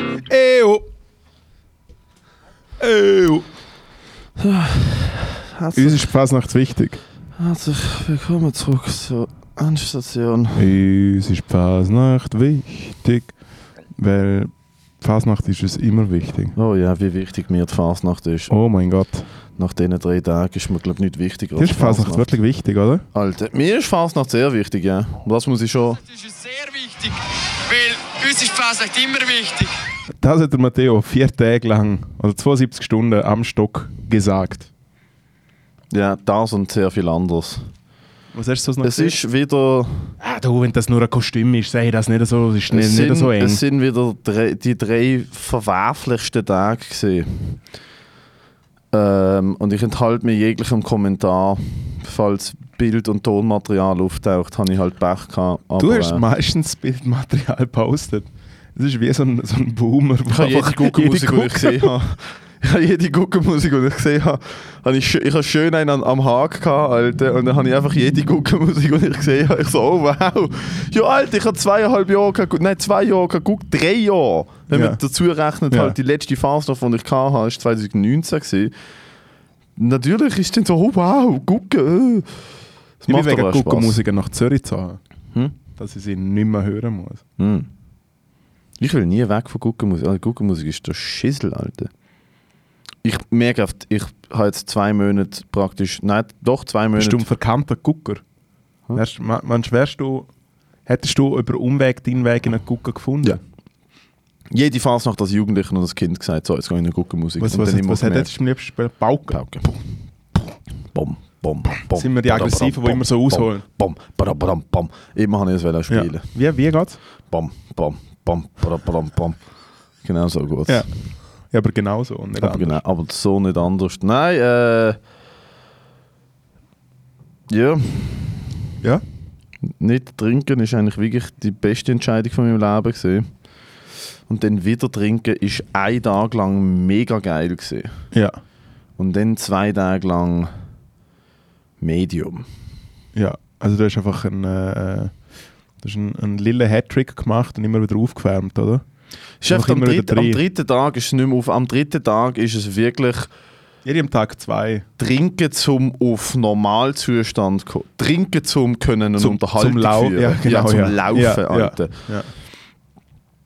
Ew. Ew. Uns ist die Fasnacht wichtig. Herzlich willkommen zurück zur Endstation. Uns ist die Fasnacht wichtig, weil Fasnacht ist es immer wichtig. Oh ja, wie wichtig mir die Fasnacht ist. Oh mein Gott. Nach diesen drei Tagen ist mir, glaube ich, nicht wichtiger Dir ist Fasnacht wirklich wichtig, oder? Alter, mir ist Fasnacht sehr wichtig, ja. Das muss ich schon... Das ist sehr wichtig, weil uns ist Fasnacht immer wichtig. Das hat der Matteo vier Tage lang, also 72 Stunden am Stock gesagt. Ja, das und sehr viel anderes. Was hast du so noch Es ist wieder... Ah, du, wenn das nur ein Kostüm ist, sei das nicht so, ist nicht, Es nicht sind, so eng. es sind wieder drei, die drei verwerflichsten Tage gewesen. Ähm, und ich enthalte mir jeglichem Kommentar, falls Bild- und Tonmaterial auftaucht, habe ich halt Pech gehabt. Du hast äh, meistens Bildmaterial gepostet. Das ist wie so ein, so ein Boomer. ich habe jede Guckenmusik, die ich gesehen habe. Ich habe jede Guckenmusik, die ich gesehen habe. habe ich, ich habe schön einen am, am Haken gehabt, Alter. Und dann habe ich einfach jede Guckenmusik, die ich gesehen habe. Ich so, oh wow. Ja, Alter, ich habe zweieinhalb Jahre geguckt. Nein, zwei Jahre geguckt. Drei Jahre. Wenn Ja. man dazu rechnet, Ja. halt die letzte Phase, die ich hatte, war 2019. Gewesen. Natürlich ist dann so, oh wow, gucken. äh. Das Ich macht wegen. Guckenmusiker nach Zürich zahlen. Hm? Dass ich sie nicht mehr hören muss. Hm. Ich will nie weg von Guckenmusik. Also Guckenmusik ist der Schissel, Alter. Ich merke oft, ich habe jetzt zwei Monate praktisch, nein, doch zwei Bist Monate. du ein verkannter Gucker? Hm? Wärst, meinst, wärst du, hättest du über Umweg deinen Weg in einen Gucker gefunden? Ja. Jede Fasnacht als Jugendlicher und als Kind gesagt, so, jetzt gehe ich in eine Guckenmusik. Was, was, immer was hättest du am liebsten gespielt? Pauken. Pauke. Bom, bom, bom. Sind wir die Aggressiven, die immer so ausholen? Bom, badam, badam, bom. Immer habe ich es wollen Ja. spielen. Wie, wie geht's? Bom, bom, bom, badam, badam, bom. Genau so gut. Ja. Ja, aber genauso. Und nicht Aber, anders. genau, aber so nicht anders. Nein, äh. Ja, Ja? nicht trinken ist eigentlich wirklich die beste Entscheidung von meinem Leben gewesen. Und dann wieder trinken ist ein Tag lang mega geil gewesen. Ja. Und dann zwei Tage lang Medium. Ja. Also du hast einfach einen, äh, du hast einen, einen lila Hattrick gemacht und immer wieder aufgewärmt, oder? Ist einfach am, dritten, am dritten Tag ist es nicht mehr auf. Am dritten Tag ist es wirklich Jedem Tag zwei. trinken zum auf Normalzustand kommen. Trinken zum können eine Zum- Unterhaltung zum Lau- führen. ja, genau, zum ja. Laufen, Ja, ja. Alter.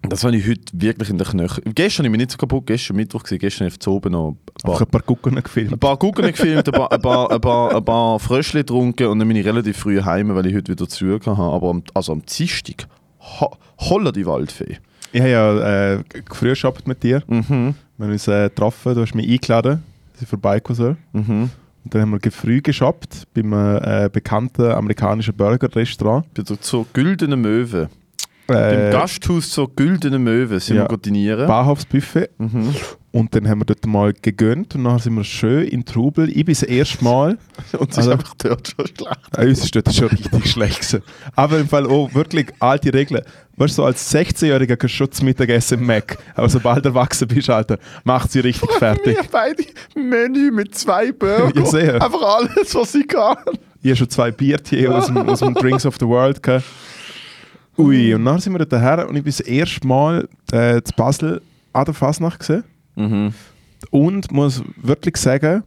Das habe ich heute wirklich in den Knöcheln. Gestern habe ich mich nicht so kaputt, gestern Mittwoch gewesen, gestern habe ich oben noch ein paar, ein paar Gucken ein gefilmt. paar Guggen gefilmt, ein paar, ein paar, ein paar, ein paar Fröschli getrunken und dann bin ich relativ früh heim, weil ich heute wieder zu habe. Aber am, also am Dienstag, ho, holla die Waldfee. Ich habe ja äh, gearbeitet mit dir. Mhm, Wir haben uns äh, getroffen, du hast mich eingeladen, vorbeikommen soll. mhm. Und dann haben wir früh geshoppt beim äh, bekannten amerikanischen Burger-Restaurant. Bei der zur Güldenen Möwe. Äh, Beim Gasthaus zur Güldenen Möwe sind ja. wir dinieren. Bahnhofsbuffet. Mhm. Und dann haben wir dort mal gegönnt und dann sind wir schön in Trubel. Ich bin das erste Mal. Und es Also- ist einfach dort schon schlecht. Äh, uns ist dort schon richtig schlecht gewesen. Aber im Fall auch wirklich alte Regeln. Weißt du, so als 16-Jähriger kannst du schon Mittagessen im Mac. Aber sobald du erwachsen bist, Alter, macht sie richtig fertig. Wir beide Menü mit zwei Burgern. Ja, sehr. Einfach alles, was ich kann. Ich habe schon zwei Biertiere aus dem, aus dem Drinks of the World gehabt. Ui, und dann sind wir dort her und ich bin das erste Mal äh, zu Basel an der Fasnacht gesehen. Mhm. Und muss wirklich sagen,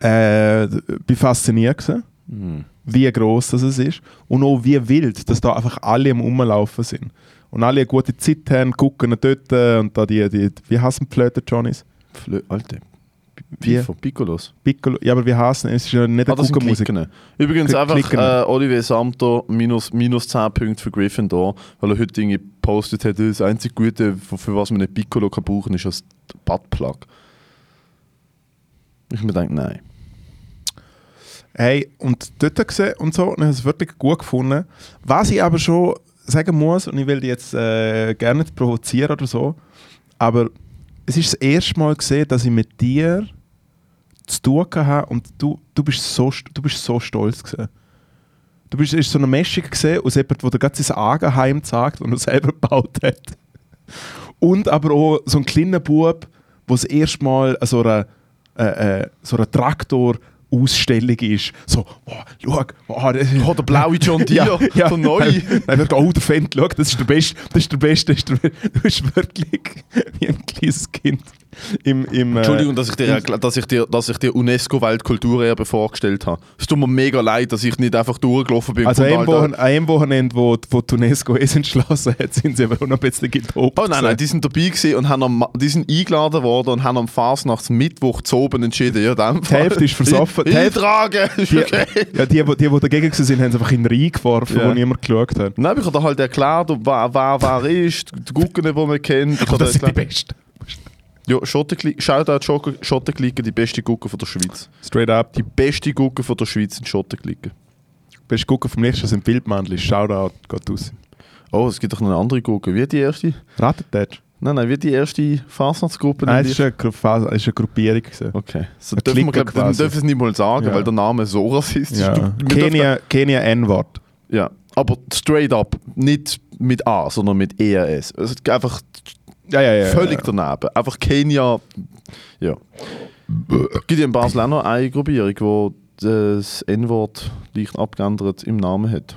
äh, bin fasziniert gewesen, Mhm. wie groß das es ist und auch wie wild, dass da einfach alle am Rumlaufen sind. Und alle eine gute Zeit haben, gucken dort und da die, die wie heißen die Flöte, Johnnys? Flö Alter. Wie? Pifo, Piccolos. Piccolo, ja, aber wie heißen es? ist ja nicht Ah, eine. Klicken. Übrigens Kli- einfach Klicken. äh, Olivier Samto minus, minus 10 Punkte für Gryffindor, weil er heute Dinge gepostet hat, das einzige Gute, für, für was man nicht Piccolo kann brauchen, ist das Buttplug. Ich mir denke, nein. Hey, und dort gesehen und so, und ich habe es wirklich gut gefunden. Was ich aber schon sagen muss, und ich will dich jetzt äh, gerne nicht provozieren oder so, aber es ist das erste Mal gesehen, dass ich mit dir zu tun habe und du, du, bist, so, du bist so stolz gewesen. Du bist ist so eine Mischung gesehen aus jemandem, der dir gerade sein Eigenheim zeigt und er selber gebaut hat. Und aber auch so ein kleiner Bub, der das erste Mal so einen, äh, äh, so einen Traktor Ausstellung ist. So, oh, schau, oh, das Oh, der blaue John Deere, der neue. Dann wird oh, der Fendt, schau, das ist der Beste, das ist der Beste, das ist der Beste. Du bist wirklich wie ein kleines Kind im, im äh, Entschuldigung, dass ich dir, dass ich dir, dass ich dir UNESCO-Weltkulturerbe vorgestellt habe. Es tut mir mega leid, dass ich nicht einfach durchgelaufen bin. Also einem, Wochen, einem Wochenende, wo, wo die UNESCO es entschlossen hat, sind sie aber noch ein bisschen getobt. Oh nein, nein, die sind dabei gewesen und haben am, die sind eingeladen worden und haben am Fasnachtsmittwoch zu oben entschieden. Ja, Die Hälfte ist versoffen. Die Hälfte- ist Die, okay. ja, die, die, die, die dagegen waren, haben sie einfach in den Rhein geworfen, Ja. wo niemand geschaut hat. Nein, ich habe halt erklärt, wer wer, wer ist, die Gucken, die man kennt. Ich das sind die Besten. Ja, Shoutout Schottenklicken, die beste Gucke von der Schweiz. Straight up. Die beste Gucke von der Schweiz sind Schottenklicken. Best gucken vom nächsten sind Wildmandel. Shoutout, geht aus. Oh, es gibt doch noch eine andere Gucke. Wie die erste? Ratet das? Nein, nein, wie die erste Fasnachtsgruppe. Nein, es ist eine, es eine Gruppierung. gewesen. Okay. So dürfen wir, glaub, dann dürfen wir es nicht mal sagen, Ja. weil der Name so rassistisch Ja. ist. Kenia, Kenia N-Wort. Ja, aber straight up, nicht mit A, sondern mit ERS. Also einfach Ja, ja, ja. völlig daneben. Einfach Kenia. Ja. Gibt ja in Basel auch noch eine Gruppierung, die das N-Wort leicht abgeändert im Namen hat.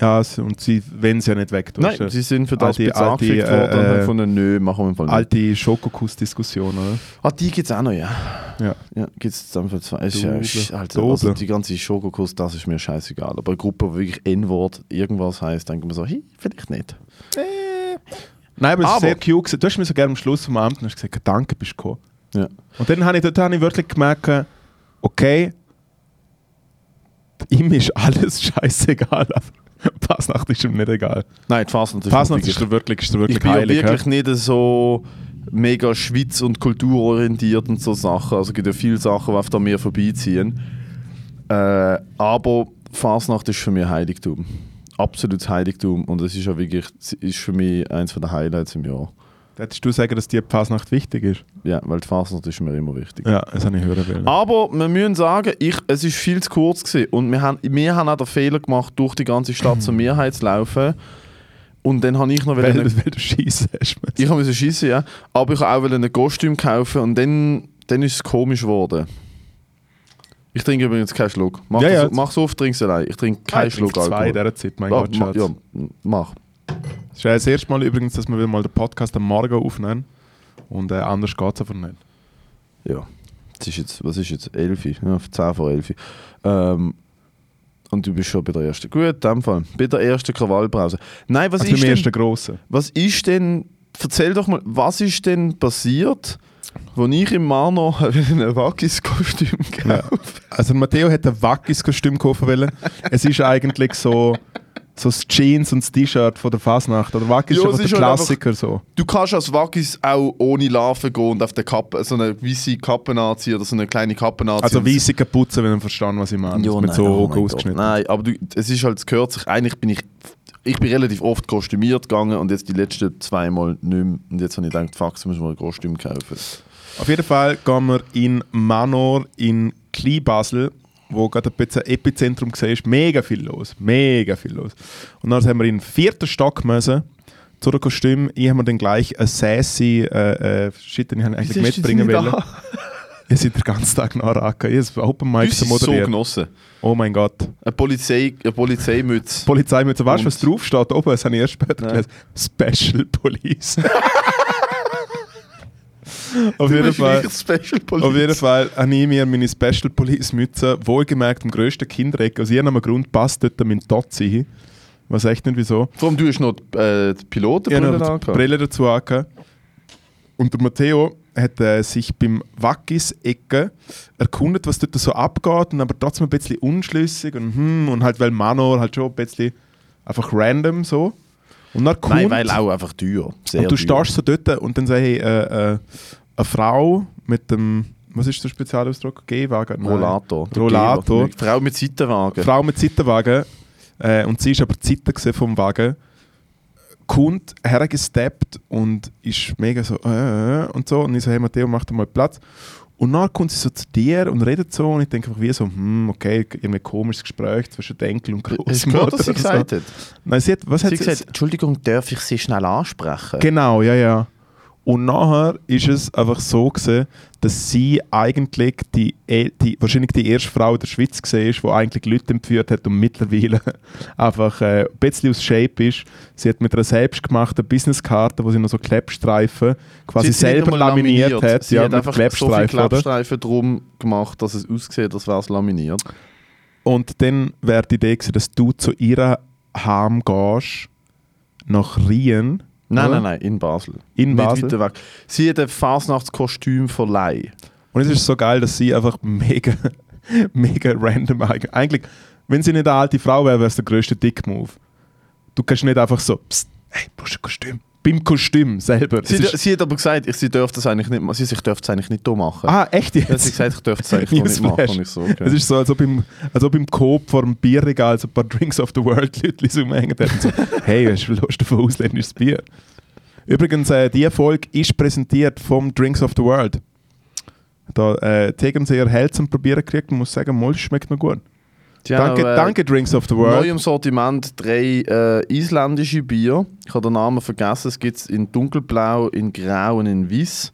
Ja, und sie wollen es ja nicht weg. Nein, ja sie sind für das alte- angefickt worden äh, haben gefunden, nö, machen wir nicht. alte Schokokuss-Diskussion, oder? Ah, die gibt es auch noch, ja. Ja. Ja, gibt es zusammen zwei. Ist, ist, also, also die ganze Schokokuss, das ist mir scheißegal. Aber eine Gruppe, die wirklich N-Wort irgendwas heisst, denke ich mir so, hey, vielleicht nicht. Nein, aber es ist sehr cute. Du hast mir so gerne am Schluss vom Abend und hast gesagt, danke, bist du gekommen. Ja. Und dann habe ich, dort habe ich wirklich gemerkt, okay, ihm ist alles scheißegal, Fasnacht ist ihm nicht egal. Nein, die Fasnacht ist Fasnacht wirklich- ist dir wirklich, ist dir wirklich Ich bin heilig. wirklich hä? nicht so mega Schweiz- und kulturorientiert und so Sachen. Also es gibt ja viele Sachen, die auf an mir vorbeiziehen. Äh, aber Fasnacht ist für mich Heiligtum. Absolutes Heiligtum. Und es ist ja wirklich, ist für mich eins der Highlights im Jahr. Hättest du sagen, dass die Fasnacht wichtig ist? Ja, weil die Fasnacht ist mir immer wichtig. Ja, das habe ich hören wollen. Aber wir müssen sagen, ich, es ist viel zu kurz gewesen. und wir haben, wir haben auch den Fehler gemacht, durch die ganze Stadt zur Mehrheit zu laufen. Und dann habe ich noch weil, wollen- weil du schießen hast. ich habe schießen, ja. Aber ich wollte auch ein Kostüm kaufen und dann, dann ist es komisch geworden. Ich trinke übrigens keinen Schluck. Mach, Ja, das, ja. mach so auf, trink's allein. Ich trinke keinen ich Schluck trinke zwei in Alkohol. dieser Zeit, mein Ah, Gott, Schatz. ja, mach. Das ist ja das erste Mal übrigens, dass wir wieder mal den Podcast am Morgen aufnehmen. Und äh, anders geht es einfach nicht. Ja. Das ist jetzt, was ist jetzt? 11? Ja, 10 vor 11. Ähm, und du bist schon bei der ersten. Gut, in dem Fall. Bei der ersten Krawallbrause. Nein, was Also ist beim denn... ersten Grossen. Was ist denn, erzähl doch mal, was ist denn passiert, wo ich im Mano ein Wackis-Kostüm Ja. gekauft Also Matteo hat ein Wackis-Kostüm kaufen wollen. es ist eigentlich so, so das Jeans und das T-Shirt von der Fasnacht. Oder Wackis Ja, ist einfach ist der halt Klassiker so. Du kannst als Wackis auch ohne Larven gehen und auf der Kappe, so eine weiße Kappe anziehen oder so eine kleine Kappe anziehen. Also weisse Kapuze, wenn ihr verstanden, was ich meine. ja, mit nein, so oh mein Gott. ausgeschnitten. Nein, aber du, es ist halt, es gehört sich, eigentlich bin ich, ich bin relativ oft kostümiert gegangen und jetzt die letzten zwei Mal nicht mehr. Und jetzt habe ich gedacht, fuck, jetzt müssen wir ein Kostüm kaufen. Auf jeden Fall gehen wir in Manor in Kleinbasel, wo gerade ein bisschen Epizentrum war, ist mega viel los. Mega viel los. Und dann haben wir in den vierten Stock müssen. Zu dem Kostüm. Ich habe mir dann gleich ein sassy äh, äh, Shit, den ich eigentlich Wieso mitbringen wollen. Ich sind den ganzen Tag nach Raka. Ich habe Open Mic zu hast so moderieren. genossen. oh mein Gott. Eine, Polizei, eine Polizeimütze. Polizei mit so, weißt du, was draufsteht? Oben, das habe ich erst später Nein. gelesen. Special Police. Auf jeden Fall. Special Police. Auf jeden Fall habe ich mir meine Special Police Mütze, wohlgemerkt im grössten Kindereck, aus irgendeinem Grund passt dort mein Totzi hin. Was echt nicht wieso. Vor allem, du hast noch die, äh, die Pilotenbrille habe noch die. Brille dazu angehabt. Und der Matteo hat äh, sich beim Wackis-Ecke erkundet, was dort so abgeht, und aber trotzdem ein bisschen unschlüssig und, hm, und halt, weil Manor halt schon ein bisschen einfach random so. Und dann kommt, Nein, weil auch einfach teuer. Sehr und du teuer. stehst so dort und dann sage ich, äh, äh, eine Frau mit dem, was ist der Spezialausdruck? Gehwagen? Nein. Rollator. Rollator. Frau mit Seitenwagen. Frau mit Seitenwagen, äh, und sie ist aber die Seite vom Wagen, kommt hergesteppt und ist mega so, äh, äh, und so. Und ich so, hey Matteo, mach dir mal Platz. Und dann kommt sie so zu dir und redet so und ich denke einfach wie so, hm, okay, irgendwie ein komisches Gespräch zwischen Enkel und Hast du was sie Großmutter. gesagt hat? Nein, sie hat, was Sie hat hat gesagt, Entschuldigung, darf ich Sie schnell ansprechen? Genau, ja, ja. Und nachher ist es einfach so gewesen, dass sie eigentlich die, e- die, wahrscheinlich die erste Frau in der Schweiz war, die eigentlich Leute entführt hat und mittlerweile einfach äh, ein bisschen aus Shape ist. Sie hat mit einer selbstgemachten Businesskarte, wo sie noch so Klebstreifen quasi selber einmal laminiert, hat. Sie ja, hat einfach so viele Klebstreifen, oder? Klebstreifen drum gemacht, dass es aussieht, als wäre es laminiert. Und dann wäre die Idee gewesen, dass du zu ihrer Heim gehst, nach Rien. Nein, nein, nein, in Basel. In Nicht Basel. weiter weg. Sie hat ein Fasnachtskostüm verleihen. Und es ist so geil, dass sie einfach mega, mega random eigentlich. Eigentlich, wenn sie nicht eine alte Frau wäre, wäre es der größte Dick-Move. Du kannst nicht einfach so, psst, hey, brauchst du ein Kostüm? Beim Kostüm selber. Es Sie, sie hat aber gesagt, ich, sie dürfte das eigentlich nicht machen. Sie, ich dürfte es eigentlich nicht machen. ah, echt Sie hat jetzt? sie gesagt, ich dürfte es eigentlich nicht machen. Ich so, okay. Es ist so, als ob im, als ob im Coop vor dem Bierregal so ein paar Drinks of the World Leute so rumhängen und so, hey, hast du Lust auf ein ausländisches Bier? Übrigens, äh, diese Folge ist präsentiert vom Drinks of the World. Da äh, Tegernseer zum Probieren gekriegt und muss sagen, Moll schmeckt noch gut. Haben danke, auch, äh, danke Drinks of the Neu World. im Sortiment drei äh, isländische Bier. Ich habe den Namen vergessen. Es gibt es in dunkelblau, in grau und in weiß.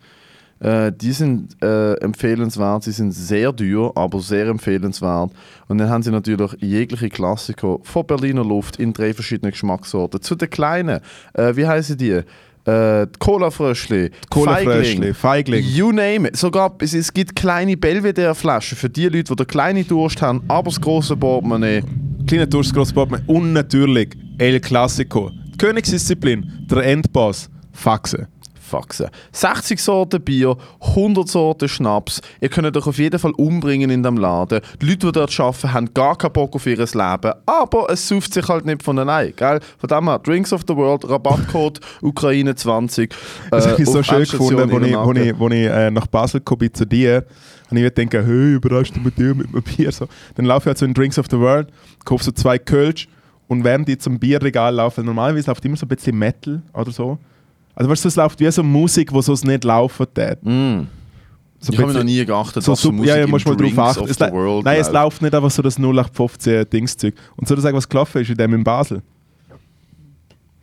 Äh, die sind äh, empfehlenswert. Sie sind sehr teuer, aber sehr empfehlenswert. Und dann haben sie natürlich jegliche Klassiker von Berliner Luft in drei verschiedenen Geschmackssorten. Zu den kleinen, äh, wie heißen die? Äh, Cola-Fröschli, Cola-Fröschli, Feigling. You name it. Sogar, es, es gibt kleine Belvedere-Flaschen für die Leute, die den kleinen Durst haben, aber das grosse Portemonnaie. Kleiner Durst, grosses Portemonnaie. Und natürlich El Clasico. Die Königsdisziplin, der Endboss, Faxen. Faxen. 60 Sorten Bier, 100 Sorten Schnaps. Ihr könnt euch auf jeden Fall umbringen in dem Laden. Die Leute, die dort arbeiten, haben gar keinen Bock auf ihr Leben. Aber es sauft sich halt nicht von allein. Gell? Von dem her, Drinks of the World, Rabattcode Ukraine20. Das habe ich so Äh, schön gefunden, als ich, wo ich, wo ich äh, nach Basel gekommen bin zu dir. Und ich gedacht, hey, überraschst du mit dir mit einem Bier? So. Dann laufe ich halt so in Drinks of the World, kaufe so zwei Kölsch und während ich zum Bierregal laufe, normalerweise läuft immer so ein bisschen Metal oder so. Also weißt du, es läuft wie so Musik, wo sonst nicht laufen tät. Mm. So Ich habe noch nie geachtet, so für super, Musik ja, ja, musst mal drauf achten. Es, World nein, es läuft. läuft nicht einfach so das 0815 Dingszeug. Und soll ich sagen, was gelaufen ist in dem in Basel?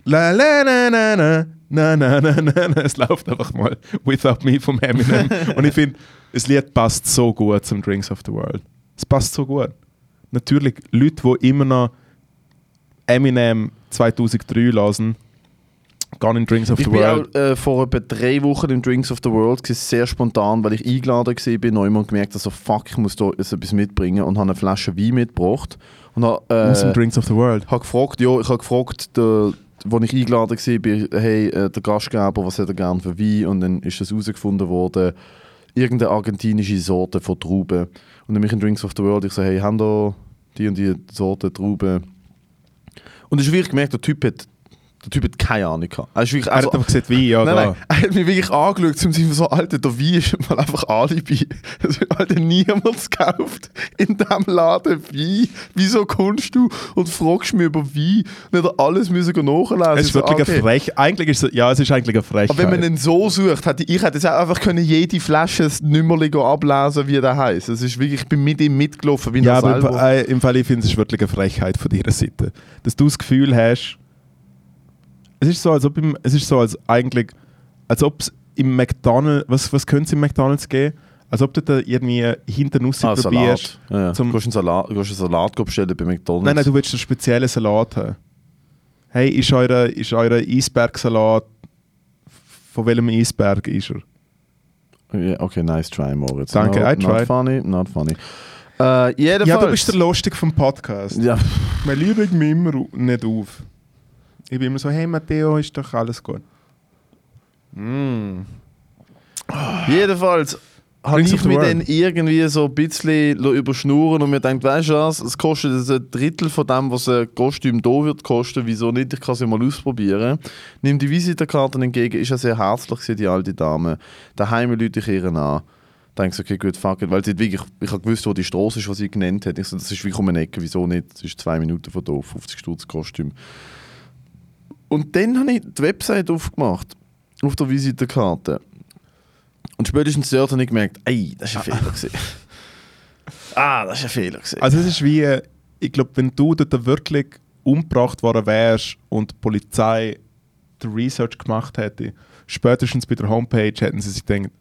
La la na na na na na na na na. Es läuft einfach mal Without Me vom Eminem. Und ich finde, das Lied passt so gut zum Drinks of the World. Es passt so gut. Natürlich, Leute, die immer noch Eminem 2003 lassen, gehen in Drinks of Ich the bin World. auch äh, vor etwa drei Wochen im Drinks of the World, gewesen, sehr spontan, weil ich eingeladen war, bin neu und gemerkt, dass so, fuck, ich muss da etwas mitbringen und habe eine Flasche Wein mitgebracht. Und habe, Aus dem äh, Drinks of the World. habe gefragt, ja, ich habe gefragt, der, wo ich eingeladen war, hey, äh, der Gastgeber, was hat er gern für Wein? Und dann ist das herausgefunden worden, irgendeine argentinische Sorte von Trauben. Und dann bin ich in Drinks of the World, ich so, hey, haben da die und die Sorte Trauben? Und ich habe wirklich gemerkt, der Typ hat, der typ hat keine Ahnung gehabt. Er ist wirklich, Er also, hat einfach gesagt, wie, ja, Nein, nein, er hat mich wirklich angeschaut, zum Sinne von so, Alter, der Wein ist mal einfach Alibi. Es wird Alter niemand gekauft in diesem Laden Wein. Wieso kommst du und fragst mich über Wein? Nicht alles müssen nachlesen. Es ist Ich so, wirklich okay. eine Frech. Eigentlich ist es, ja, es ist eigentlich eine Frechheit. Aber wenn man ihn so sucht, hätte ich, hätte jetzt auch einfach können jede Flasche das Nummerli ablesen, wie der heißt. Es ist wirklich, ich bin mit ihm mitgelaufen, wie ja, er aber im, äh, im Fall, ich finde es ist wirklich eine Frechheit von deiner Seite. Dass du das Gefühl hast, es ist so, als ob im, es ist so, als eigentlich, als ob es im McDonald's, was, was könnte es im McDonald's geben? Als ob du da irgendwie hinten raus ah, probierst. Salat. Ja, ja. zum- du kannst einen Salat, du einen Salat bestellen bei McDonalds. Nein, nein, du willst einen speziellen Salat haben. Hey, ist euer, ist euer Eisbergsalat, von welchem Eisberg ist er? Ja, okay, nice try, Moritz. Danke, no, I Not tried. funny, not funny. Jedenfalls. Ja, du bist der Lustig vom Podcast. Ja, Man regt mich immer nicht auf. Ich bin immer so, hey Matteo, ist doch alles gut. Mm. jedenfalls habe ich mich dann irgendwie so ein bisschen überschnurren und mir gedacht, weißt du was, es kostet ein Drittel von dem, was ein Kostüm da wird kosten, wieso nicht, ich kann es ja mal ausprobieren. Nimm die Visitenkarten entgegen, ist ja sehr herzlich gewesen, die alte Dame. Daheim Leute ich ihr an. Denkst okay, gut, fuck it. Weil sie wirklich, ich habe gewusst, wo die Straße ist, was sie genannt hat. Ich so, das ist wirklich um eine Ecke, wieso nicht? Das ist zwei Minuten von da, 50 Stutz Kostüm. Und dann habe ich die Website aufgemacht, auf der Visitenkarte. Und spätestens dort habe ich gemerkt, ey, das ist ein Fehler gewesen. ah, das ist ein Fehler gewesen. Also es ist wie, ich glaube, wenn du dort wirklich umgebracht worden wärst und die Polizei den Research gemacht hätte, spätestens bei der Homepage hätten sie sich gedacht,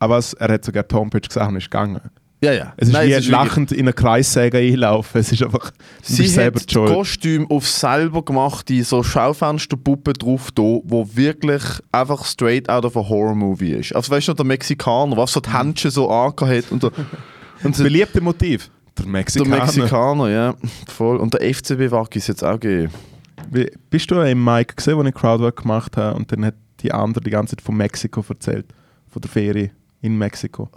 aber was, er hat sogar die Homepage gesagt und ist gegangen. Ja, ja. Es ist Nein, wie wirklich- lachend in eine Kreissäge einlaufen. Es ist einfach, Sie selber hat schuld. Kostüm auf selber gemachte so Schaufensterpuppe drauf da, wo wirklich einfach straight out of a Horror Movie ist. Also weißt du, der Mexikaner, was so die Händchen so angehabt hat und der, und so, der Beliebte Motiv. Der Mexikaner. Mexikaner, ja, voll. Und der FCB-Wack ist jetzt auch gegeben. Bist du im Mike gesehen, wo ich Crowdwork gemacht habe und dann hat die andere die ganze Zeit von Mexiko erzählt? Von der Ferie in Mexiko.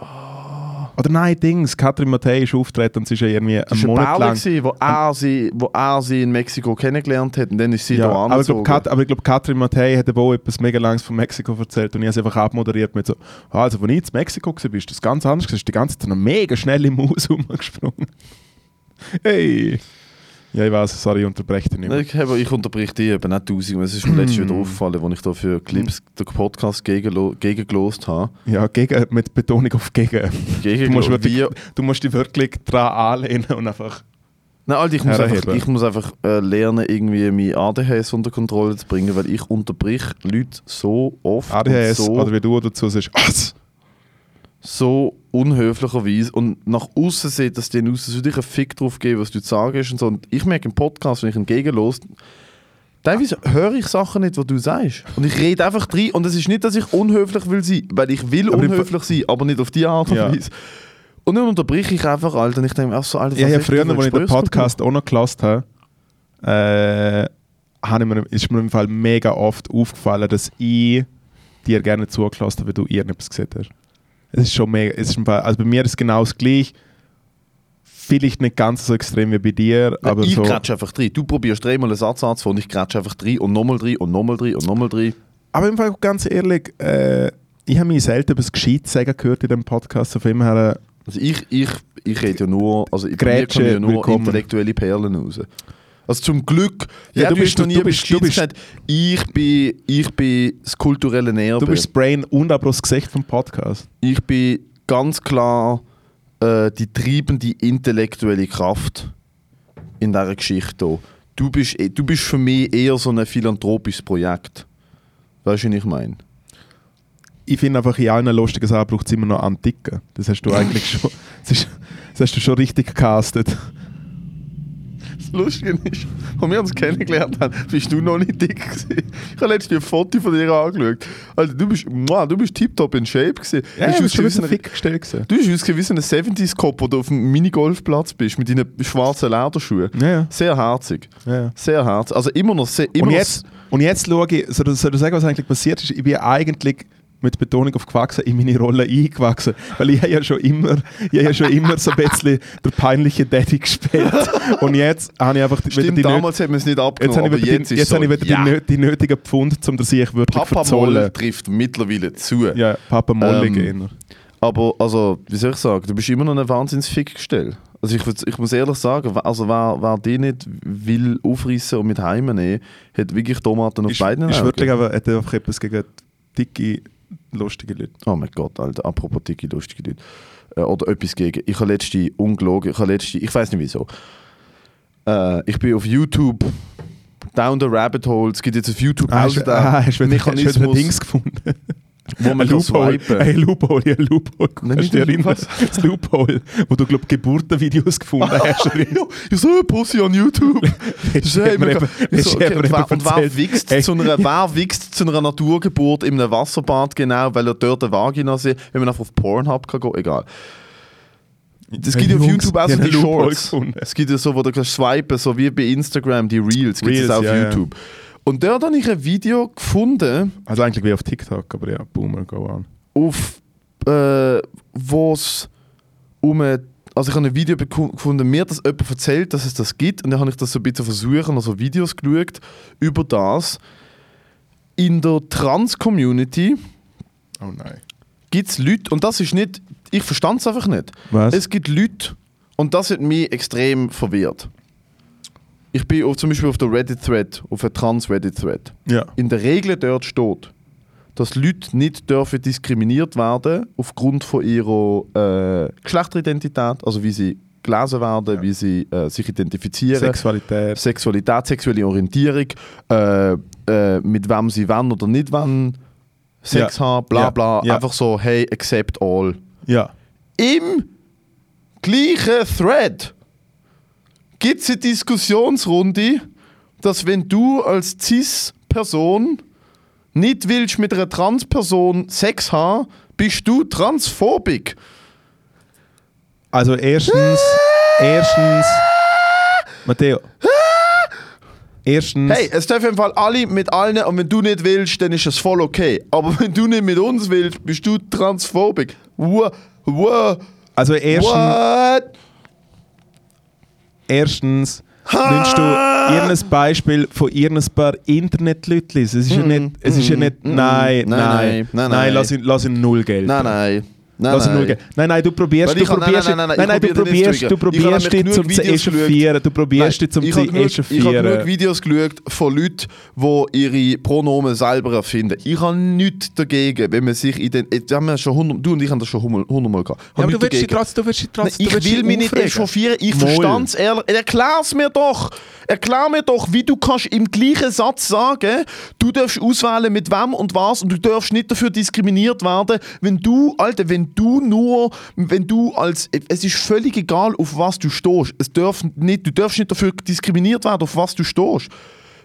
Oder nein, Dings, Katrin Matthäi ist auftreten und sie ist ja irgendwie einen war ein Monat lang... gewesen, wo, er sie, wo er sie in Mexiko kennengelernt hat und dann ist sie Ja, da aber, ich glaub, aber ich glaube, Katrin Matthäi hat auch etwas mega Langes von Mexiko erzählt und ich habe es einfach abmoderiert mit so, ah, also als ich in Mexiko war, bist du das ganz anders, bist die ganze Zeit noch mega schnell im Maus rumgesprungen. hey! Ja, ich weiß, sorry, ich unterbreche dich nicht mehr. Ich, ich unterbrich dich eben nicht tausend. Es ist mir letztes Mm. wieder aufgefallen, als ich da für Clips den Podcast gegen, gegengelost habe. Ja, gegen, mit Betonung auf gegen. Gegen Du musst, wirklich, du musst dich wirklich dran anlehnen und einfach... Nein, Alter, ich muss einfach, herheben. ich muss einfach äh, lernen, irgendwie mein ADHS unter Kontrolle zu bringen, weil ich unterbrich Leute so oft ADHS so, oder wie du dazu sagst, so unhöflicherweise und nach außen sieht das denen aus, als würde ich einen Fick drauf geben, was du zu sagen hast und so. Und ich merke im Podcast, wenn ich entgegenlos, teilweise höre ich Sachen nicht, was du sagst. Und ich rede einfach rein und es ist nicht, dass ich unhöflich will sein, weil ich will Aber unhöflich sein, aber nicht auf die Art und Ja. Weise. Und dann unterbrich ich einfach, Alter, und ich denke mir, ach so, Alter, Ja, ja, früher, als ich den? Podcast auch noch gelassen habe, äh, habe ich mir, ist mir im Fall mega oft aufgefallen, dass ich dir gerne zugelassen habe, weil du irgendetwas gesehen hast. Es ist schon mega, es ist im Fall, also bei mir ist es genau das gleiche. Vielleicht nicht ganz so extrem wie bei dir, aber ich so. grätsche einfach drin. Du probierst dreimal einen Satz anzufangen und ich grätsche einfach drin und nochmal drin und nochmal drin und nochmal drin. Aber im Fall ganz ehrlich, äh, ich habe mich selten etwas Gescheites sagen gehört in dem Podcast. Von dem her, Also ich, ich, ich rede ja nur, also mir Grätsche, ja nur willkommen. intellektuelle Perlen raus. Also zum Glück, Ja, ja, du bist- noch nie du bist- du bist- gesagt. Ich bin, ich bin das kulturelle Nerven. du bist das Brain und aber das Gesicht vom Podcast. ich bin ganz klar äh, die treibende intellektuelle Kraft in dieser Geschichte hier. Du bist, eh- du bist für mich eher so ein philanthropisches Projekt. Weißt du, was ich meine? ich finde einfach, in allen lustigen Sachen braucht es immer noch Antiken. Das hast du eigentlich schon. Das, ist, das hast du schon richtig gecastet. Lustige ist, als wir uns kennengelernt haben, bist du noch nicht dick gewesen. Ich habe letztens ein Foto von dir angeschaut. Alter, du bist, du bist tiptop in Shape gewesen. Ja, du bist schon ein bisschen fick gestellt gewesen. Du ausgesehen wie so ein 70s-Cop, wo du auf dem Minigolfplatz bist, mit deinen schwarzen Lederschuhen. Ja, ja. Sehr herzig. ja, ja. Sehr herzig. Also immer noch sehr... Immer Und jetzt, und jetzt schaue ich, soll, ich- soll ich sagen, was eigentlich passiert ist? Ich bin eigentlich mit Betonung auf gewachsen, in meine Rolle eingewachsen. Weil ich ja schon immer, ich ja schon immer so ein bisschen der peinliche Daddy gespielt. Und jetzt habe ich einfach Stimmt, die damals hat man es nicht Jetzt abgenommen, jetzt ist jetzt so, habe ich wieder ja, die, die nötigen Pfund, um das ich wirklich Papa verzollen. Moll trifft mittlerweile zu. Ja, Papa Mollig Ähm. Aber, also, wie soll ich sagen, du bist immer noch ein Wahnsinns-Fick-Gestell. Also ich, ich muss ehrlich sagen, also wer, wer die nicht will aufreißen und mit heimnehmen, hat wirklich Tomaten auf Ist, beiden ist Augen. wirklich aber, hat einfach etwas gegen dicke, lustige Leute. Oh mein Gott, Alter, apropos dicke, lustige Leute. Äh, oder etwas gegen. Ich habe letzte ungelogen, ich habe letzte, ich weiß nicht wieso. Äh, ich bin auf YouTube down the rabbit hole. Es gibt jetzt auf YouTube Ah, auch den ah, Mechanismus, Dings gefunden? wo man Loophole. Ein Loophole, ja, ein Loophole. Nein, du dich was? Das Loophole, wo du, glaube Geburtenvideos gefunden hast. Ich so, Pussy on YouTube. Das und, wer, Hey. zu einer, wer wichst zu einer Naturgeburt in einem Wasserbad genau, weil er dort eine Vagina sieht, wenn man einfach auf Pornhub kann gehen, egal. Es gibt ja auf YouTube auch so die Shorts. Es gibt ja so, wo du kannst swipen, so wie bei Instagram, die Reels, gibt es auch auf ja, ja. Und dort habe ich ein Video gefunden, Also eigentlich wie auf TikTok, aber ja, Boomer, go on. auf, äh, wo es um eine, also ich habe ein Video gefunden, mir das jemand erzählt, dass es das gibt und dann habe ich das so ein bisschen versuchen, also Videos geschaut über das. In der Trans-Community Oh nein. gibt es Leute, und das ist nicht, ich verstand es einfach nicht. Was? Es gibt Leute, und das hat mich extrem verwirrt. Ich bin auf, zum Beispiel auf der Reddit-Thread, auf einer Trans-Reddit-Thread. ja. In der Regel dort steht, dass Leute nicht dürfen diskriminiert werden aufgrund von ihrer äh, Geschlechteridentität, also wie sie gelesen werden, wie sie äh, sich identifizieren. Sexualität. Sexualität, sexuelle Orientierung, äh, äh, mit wem sie wollen oder nicht wollen Sex Ja. haben, bla Ja. bla. Ja. Einfach so, hey, accept all. Ja. Im gleichen Thread gibt es eine Diskussionsrunde, dass wenn du als Cis-Person nicht willst mit einer Trans-Person Sex haben, bist du transphobic. Also erstens, erstens, Matteo. Erstens, Hey, es dürfen im Fall alle mit allen und wenn du nicht willst, dann ist es voll okay. Aber wenn du nicht mit uns willst, bist du transphobic. What? What? also erstens, What? Erstens nimmst du irgendein Beispiel von irgendein paar Internetleuten. Es ist ja nicht, es ist ja nicht, nein, nein, nein, nein, nein, nein. lass ihn, lass ihn null Geld. Nein, nein. Nein, Lass nein. Nein, nein, du probierst, du probierst, nein, nein, nein, nein, nein, du probierst, zu du probierst dich zum zu echauffieren, du probierst dich zum ich zu habe genug, ich habe genug echauffieren. Videos geschaut von Leuten, die ihre Pronomen selber erfinden. Ich habe nichts dagegen, wenn man sich in den... Haben wir schon 100, du und ich haben das schon hundert- hundertmal gehabt. Ich Ja, aber du willst dich trotzdem, du willst dich trotzdem, ich will mich nicht echauffieren, ich verstand es ehrlich. Erklär's mir doch! Erklär mir doch, wie du kannst im gleichen Satz sagen, du darfst auswählen mit wem und was und du darfst nicht dafür diskriminiert werden, wenn du, Alter, wenn du nur, wenn du als, es ist völlig egal, auf was du stehst. Es darf nicht, du darfst nicht dafür diskriminiert werden, auf was du stehst.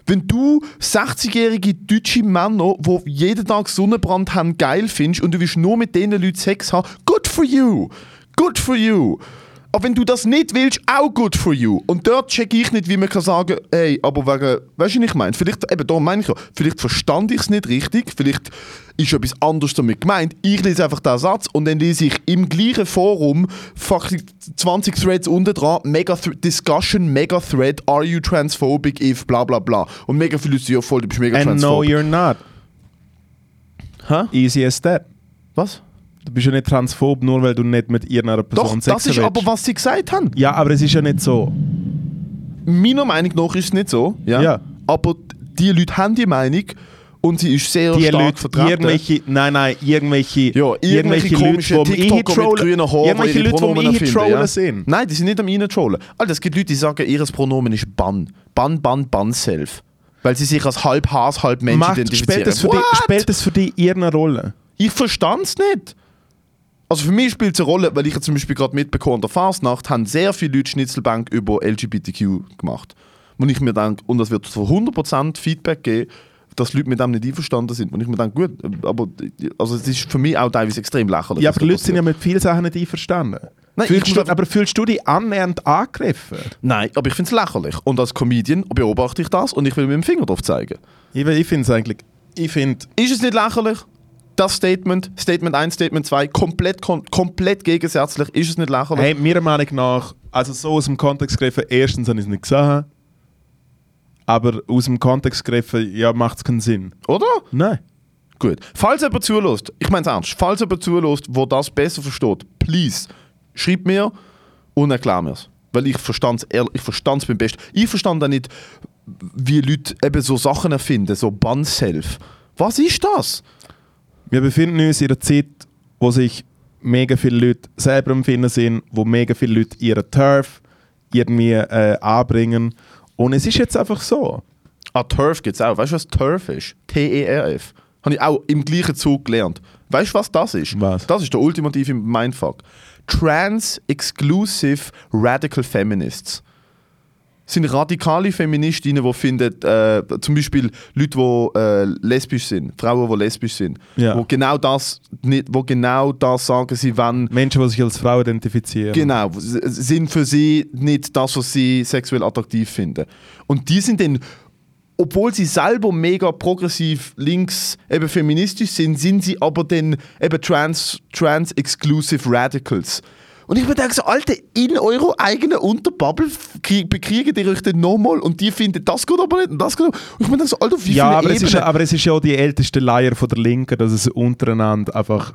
Wenn du 60-jährige deutsche Männer, die jeden Tag Sonnenbrand haben, geil findest und du willst nur mit diesen Leuten Sex haben, good for you. Good for you. Aber wenn du das nicht willst, auch good for you. Und dort check ich nicht, wie man kann sagen, hey, aber wegen, weißt du, was ich meine? Vielleicht, eben, da meine ich ja, vielleicht verstand ich es nicht richtig, vielleicht ist etwas anderes damit gemeint. Ich lese einfach den Satz und dann lese ich im gleichen Forum fucking 20 Threads unten dran, mega th Discussion, mega Thread, are you transphobic if, bla bla bla. Und mega viele Leute ja voll, du bist mega And no, you're not. Hä? Easy as that. Was? Du bist ja nicht transphob, nur weil du nicht mit irgendeiner Doch, Person das Sex ist willst. aber, was sie gesagt haben. Ja, aber es ist ja nicht so. Meiner Meinung nach ist es nicht so. Ja. Ja. Aber die Leute haben die Meinung und sie ist sehr Die stark Leute, vertreten. irgendwelche, nein, nein, irgendwelche, ja, irgendwelche komischen Leute, die am TikToker mit grünen Haaren, irgendwelche ihre Leute, die Pronomen erfinden, Eintrollen ja. sind. Nein, die sind nicht am Eintrollen. Alter, es gibt Leute, die sagen, ihr Pronomen ist Ban. Ban, Ban, Ban, Self. Weil sie sich als halb Has, halb Mensch Macht, identifizieren. spielt, das für die, spielt das für dich irgendeine Rolle? Ich verstand es nicht. Also für mich spielt es eine Rolle, weil ich jetzt zum Beispiel gerade mitbekommen an der Fastnacht haben sehr viele Leute Schnitzelbank über LGBTQ gemacht. Und ich mir denke, und das wird zu 100% Feedback geben, dass Leute mit dem nicht einverstanden sind. Und ich mir denke, gut, aber also es ist für mich auch teilweise extrem lächerlich. Ja, aber die Leute sind ja passiert. mit vielen Sachen nicht einverstanden. Nein, fühlst du, aber fühlst du dich annähernd angegriffen? Nein, aber ich finde es lächerlich. Und als Comedian beobachte ich das und ich will mit dem Finger drauf zeigen. Ich, ich finde es eigentlich, ich finde, Ist es nicht lächerlich? Das Statement, Statement 1, Statement 2, komplett, kom komplett gegensätzlich. Ist es nicht lächerlich? hey, meiner Meinung nach, also so aus dem Kontext gegriffen, erstens habe ich es nicht gesehen, aber aus dem Kontext gegriffen, ja, macht es keinen Sinn. Oder? Nein. Gut. Falls jemand zulässt, ich meine es ernst, falls jemand zulässt, wo das besser versteht, please, schreib mir und erklär mir es. Weil ich verstand es ich beim besten. Ich verstand auch nicht, wie Leute eben so Sachen erfinden, so Bun-Self. Was ist das? Wir befinden uns in einer Zeit, wo sich mega viele Leute selber am Finden sind, wo mega viele Leute ihren Turf irgendwie äh, anbringen. Und es ist jetzt einfach so. Ah, Turf gibt es auch. Weißt du, was Turf ist? T-E-R-F. Habe ich auch im gleichen Zug gelernt. Weißt du, was das ist? Was? Das ist der ultimative Mindfuck. Trans-Exclusive Radical Feminists. Sind radikale Feministinnen, die finden, äh, zum Beispiel Leute, die äh, lesbisch sind, Frauen, die lesbisch sind, Ja. wo genau das nicht, wo genau das sagen, sie wollen Menschen, die sich als Frau identifizieren. Genau, sind für sie nicht das, was sie sexuell attraktiv finden. Und die sind dann, obwohl sie selber mega progressiv links eben feministisch sind, sind sie aber dann eben trans, trans-exclusive Radicals. Und ich mir denke so, Alter, in eurer eigenen Unterbubble krie- bekriegen ihr euch dann nochmal und die finden, das geht aber nicht und das geht aber Und ich mir denke so, Alter, wie Ja, viele aber es, ist, aber es ist ja auch die älteste Leier von der Linken, dass es untereinander einfach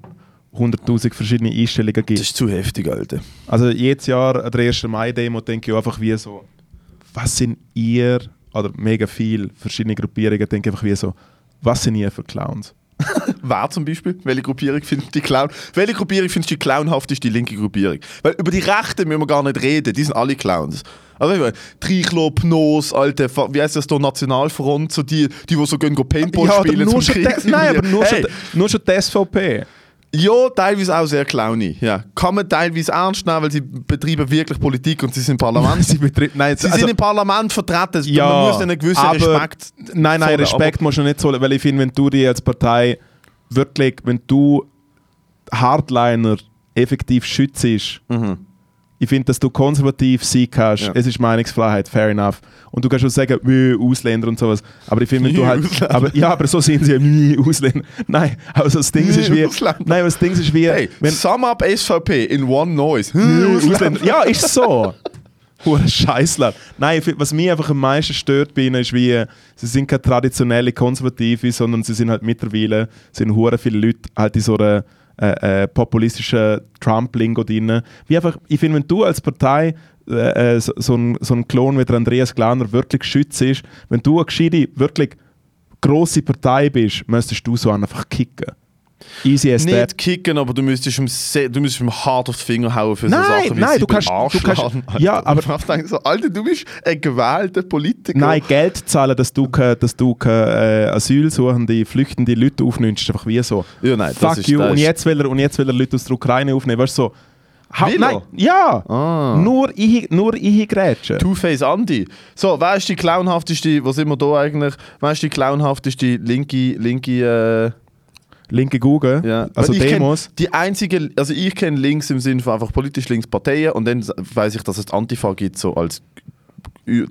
100'000 verschiedene Einstellungen das gibt. ist zu heftig, Alter. Also jedes Jahr an der 1. Mai-Demo denke ich einfach wie so, was sind ihr, oder mega viele verschiedene Gruppierungen denke ich einfach wie so, was sind ihr für Clowns? Wer zum Beispiel? Welche Gruppierung findest du die Clown? Welche Gruppierung findest du die clownhafteste linke Gruppierung? Weil über die Rechten müssen wir gar nicht reden, die sind alle Clowns. Also, Trichlo, Pnos, alte, wie heißt das da, Nationalfront, so die, die, die so gehen, go Paintball Ja, spielen nur zum schon, Krieg nein, aber nur, hey, schon, nur schon die SVP. Ja, teilweise auch sehr clowny. Ja. Kann man teilweise ernst nehmen, weil sie betreiben wirklich Politik und sie sind im Parlament. Sie nein, sie also- sind im Parlament vertreten. Ja, man muss einen gewissen aber- Respekt. Nein, nein, Respekt musst du nicht zollen, weil ich finde, wenn du dir als Partei wirklich, wenn du Hardliner effektiv schützt, ich finde, dass du konservativ sein kannst, Ja. es ist Meinungsfreiheit, fair enough. Und du kannst auch sagen, «Mö, Ausländer und sowas. Aber ich finde, du halt. Ausländer. Aber, ja, aber so sind sie ja, «Mö, Ausländer. Nein, aber so das Ding ist wie. Ausländer. Nein, aber das Ding ist wie. Hey, wenn, sum up SVP in one noise. Mö, Ausländer. Ausländer. Ja, ist so. Hure Scheißlaut. Nein, was mich einfach am meisten stört bei ihnen ist, wie, sie sind keine traditionelle Konservative, sondern sie sind halt mittlerweile, sind hure viele Leute halt in so einer äh, äh, populistischen Trump-Lingo drin. Wie einfach, ich finde, wenn du als Partei äh, äh, so, so, ein, so ein Klon wie der Andreas Glaner wirklich geschützt ist, wenn du eine gescheite, wirklich grosse Partei bist, müsstest du so einfach kicken. Easy as that. Nicht kicken, aber du müsstest ihm, du müsstest ihm hart auf die Finger hauen für so Nein, Sachen wie nein, du kannst- du kannst- ja, aber- ich denke so, Alter, du bist ein gewählter Politiker. Nein, Geld zahlen, dass du dass du äh, asylsuchende, flüchtende Leute aufnimmst, ist einfach wie so. Ja, nein, das Fuck ist- you. Und jetzt, will er, und jetzt will er Leute aus der Ukraine aufnehmen. Weißt du so? Ha, er? nein, ja! Ah. Nur ich, nur ich grätschen. Two-Face Andy. So, wer ist die clownhafteste, wo sind wir da eigentlich? Wer ist die clownhafteste linke, linke, Linke Google, ja. also kenn Demos. Die einzige, also ich kenne links im Sinne von einfach politisch links Parteien und dann weiß ich, dass es Antifa gibt, so als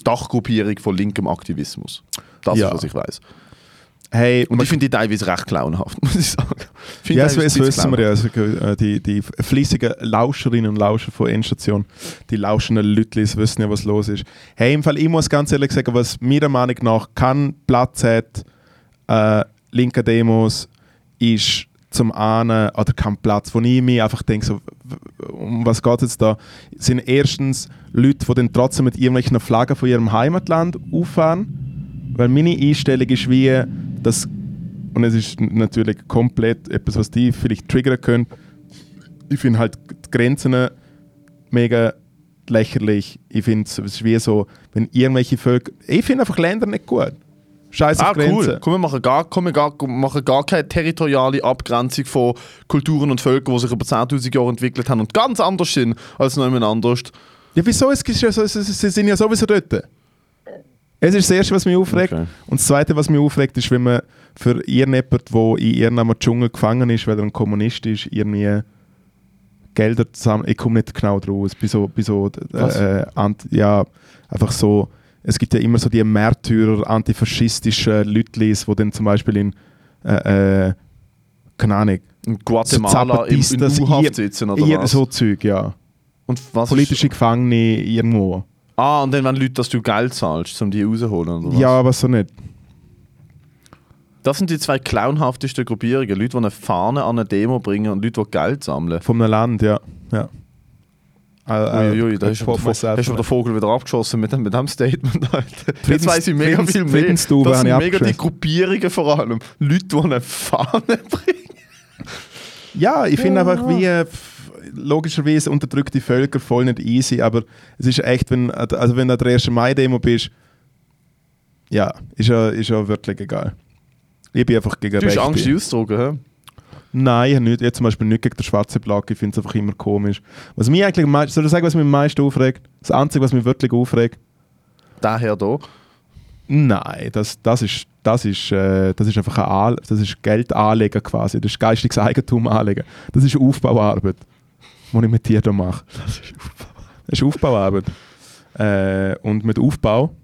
Dachgruppierung von linkem Aktivismus. Das Ja. ist, was ich weiß. Hey, Und ich finde die teilweise recht clownhaft, muss ich sagen. Ja, das, wissen wir ja. Also, äh, die, die fleissigen Lauscherinnen und Lauscher von Endstation, die lauschenden Lütlis wissen ja, was los ist. Hey, im Fall, ich muss ganz ehrlich sagen, was meiner Meinung nach keinen Platz hat, äh, linke Demos, ist zum einen, oder kein Platz, wo ich mir einfach denke, so, um was geht es jetzt da, sind erstens Leute, die dann trotzdem mit irgendwelchen Flaggen von ihrem Heimatland auffahren. Weil meine Einstellung ist wie, dass, und es ist natürlich komplett etwas, was die vielleicht triggern können, ich finde halt die Grenzen mega lächerlich. Ich finde es wie so, wenn irgendwelche Völker, ich finde einfach Länder nicht gut. Scheiß auf Ah, Grenzen. cool. Komm, wir machen gar, komm, wir gar, machen gar keine territoriale Abgrenzung von Kulturen und Völkern, die sich über 10.000 Jahre entwickelt haben und ganz anders sind als noch jemand anders. Ja, wieso? Es ist ja so, sie sind ja sowieso dort. Es ist das Erste, was mich aufregt. Okay. Und das Zweite, was mich aufregt, ist, wenn man für irgendjemanden, der in irgendeinem Dschungel gefangen ist, weil er ein Kommunist ist, irgendwie Gelder zusammen. Ich komme nicht genau draus. Bei so, bei so äh, ja, einfach so. Es gibt ja immer so die Märtyrer, antifaschistischen Lütlis, die dann zum Beispiel in, äh, äh, keine Ahnung, In Guatemala im, in U-Haft sitzen oder ihr- was? so Zeug, ja. und was Politische Gefangene irgendwo. Ist, ah, und dann wenn Leute, dass du Geld zahlst, um die rauszuholen oder was? Ja, aber so nicht. Das sind die zwei clownhaftesten Gruppierungen. Leute, die eine Fahne an eine Demo bringen und Leute, die Geld sammeln. Vom Land, ja. ja. Äh, Uiuiui, da ist aber der, Vo- da ist aber der Vogel wieder abgeschossen mit dem, mit dem Statement. Alter. Jetzt weiss ich mega viel mehr. Das sind mega die. Gruppierungen vor allem. Leute, die eine Fahne bringen. Ja, ich finde einfach, wie äh, logischerweise unterdrückte Völker voll nicht easy, aber es ist echt, wenn, also wenn du an der 1. Mai-Demo bist, ja, ist ja, ist ja wirklich egal. Ich bin einfach gegen Du hast. Angst, die auszudrücken? Nein, ich habe nicht, ich habe zum Beispiel nicht gegen den schwarzen Plag, ich finde es einfach immer komisch. Was mich eigentlich, am meisten- soll ich sagen, was mich am meisten aufregt? Das Einzige, was mich wirklich aufregt? Daher da. Nein, das, das, ist, das, ist, äh, das ist einfach ein An das ist Geld anlegen quasi. Das ist geistiges Eigentum anlegen. Das ist Aufbauarbeit, die ich mit dir hier mache. Das ist Aufbauarbeit. Das ist Aufbauarbeit. Äh, und mit Aufbau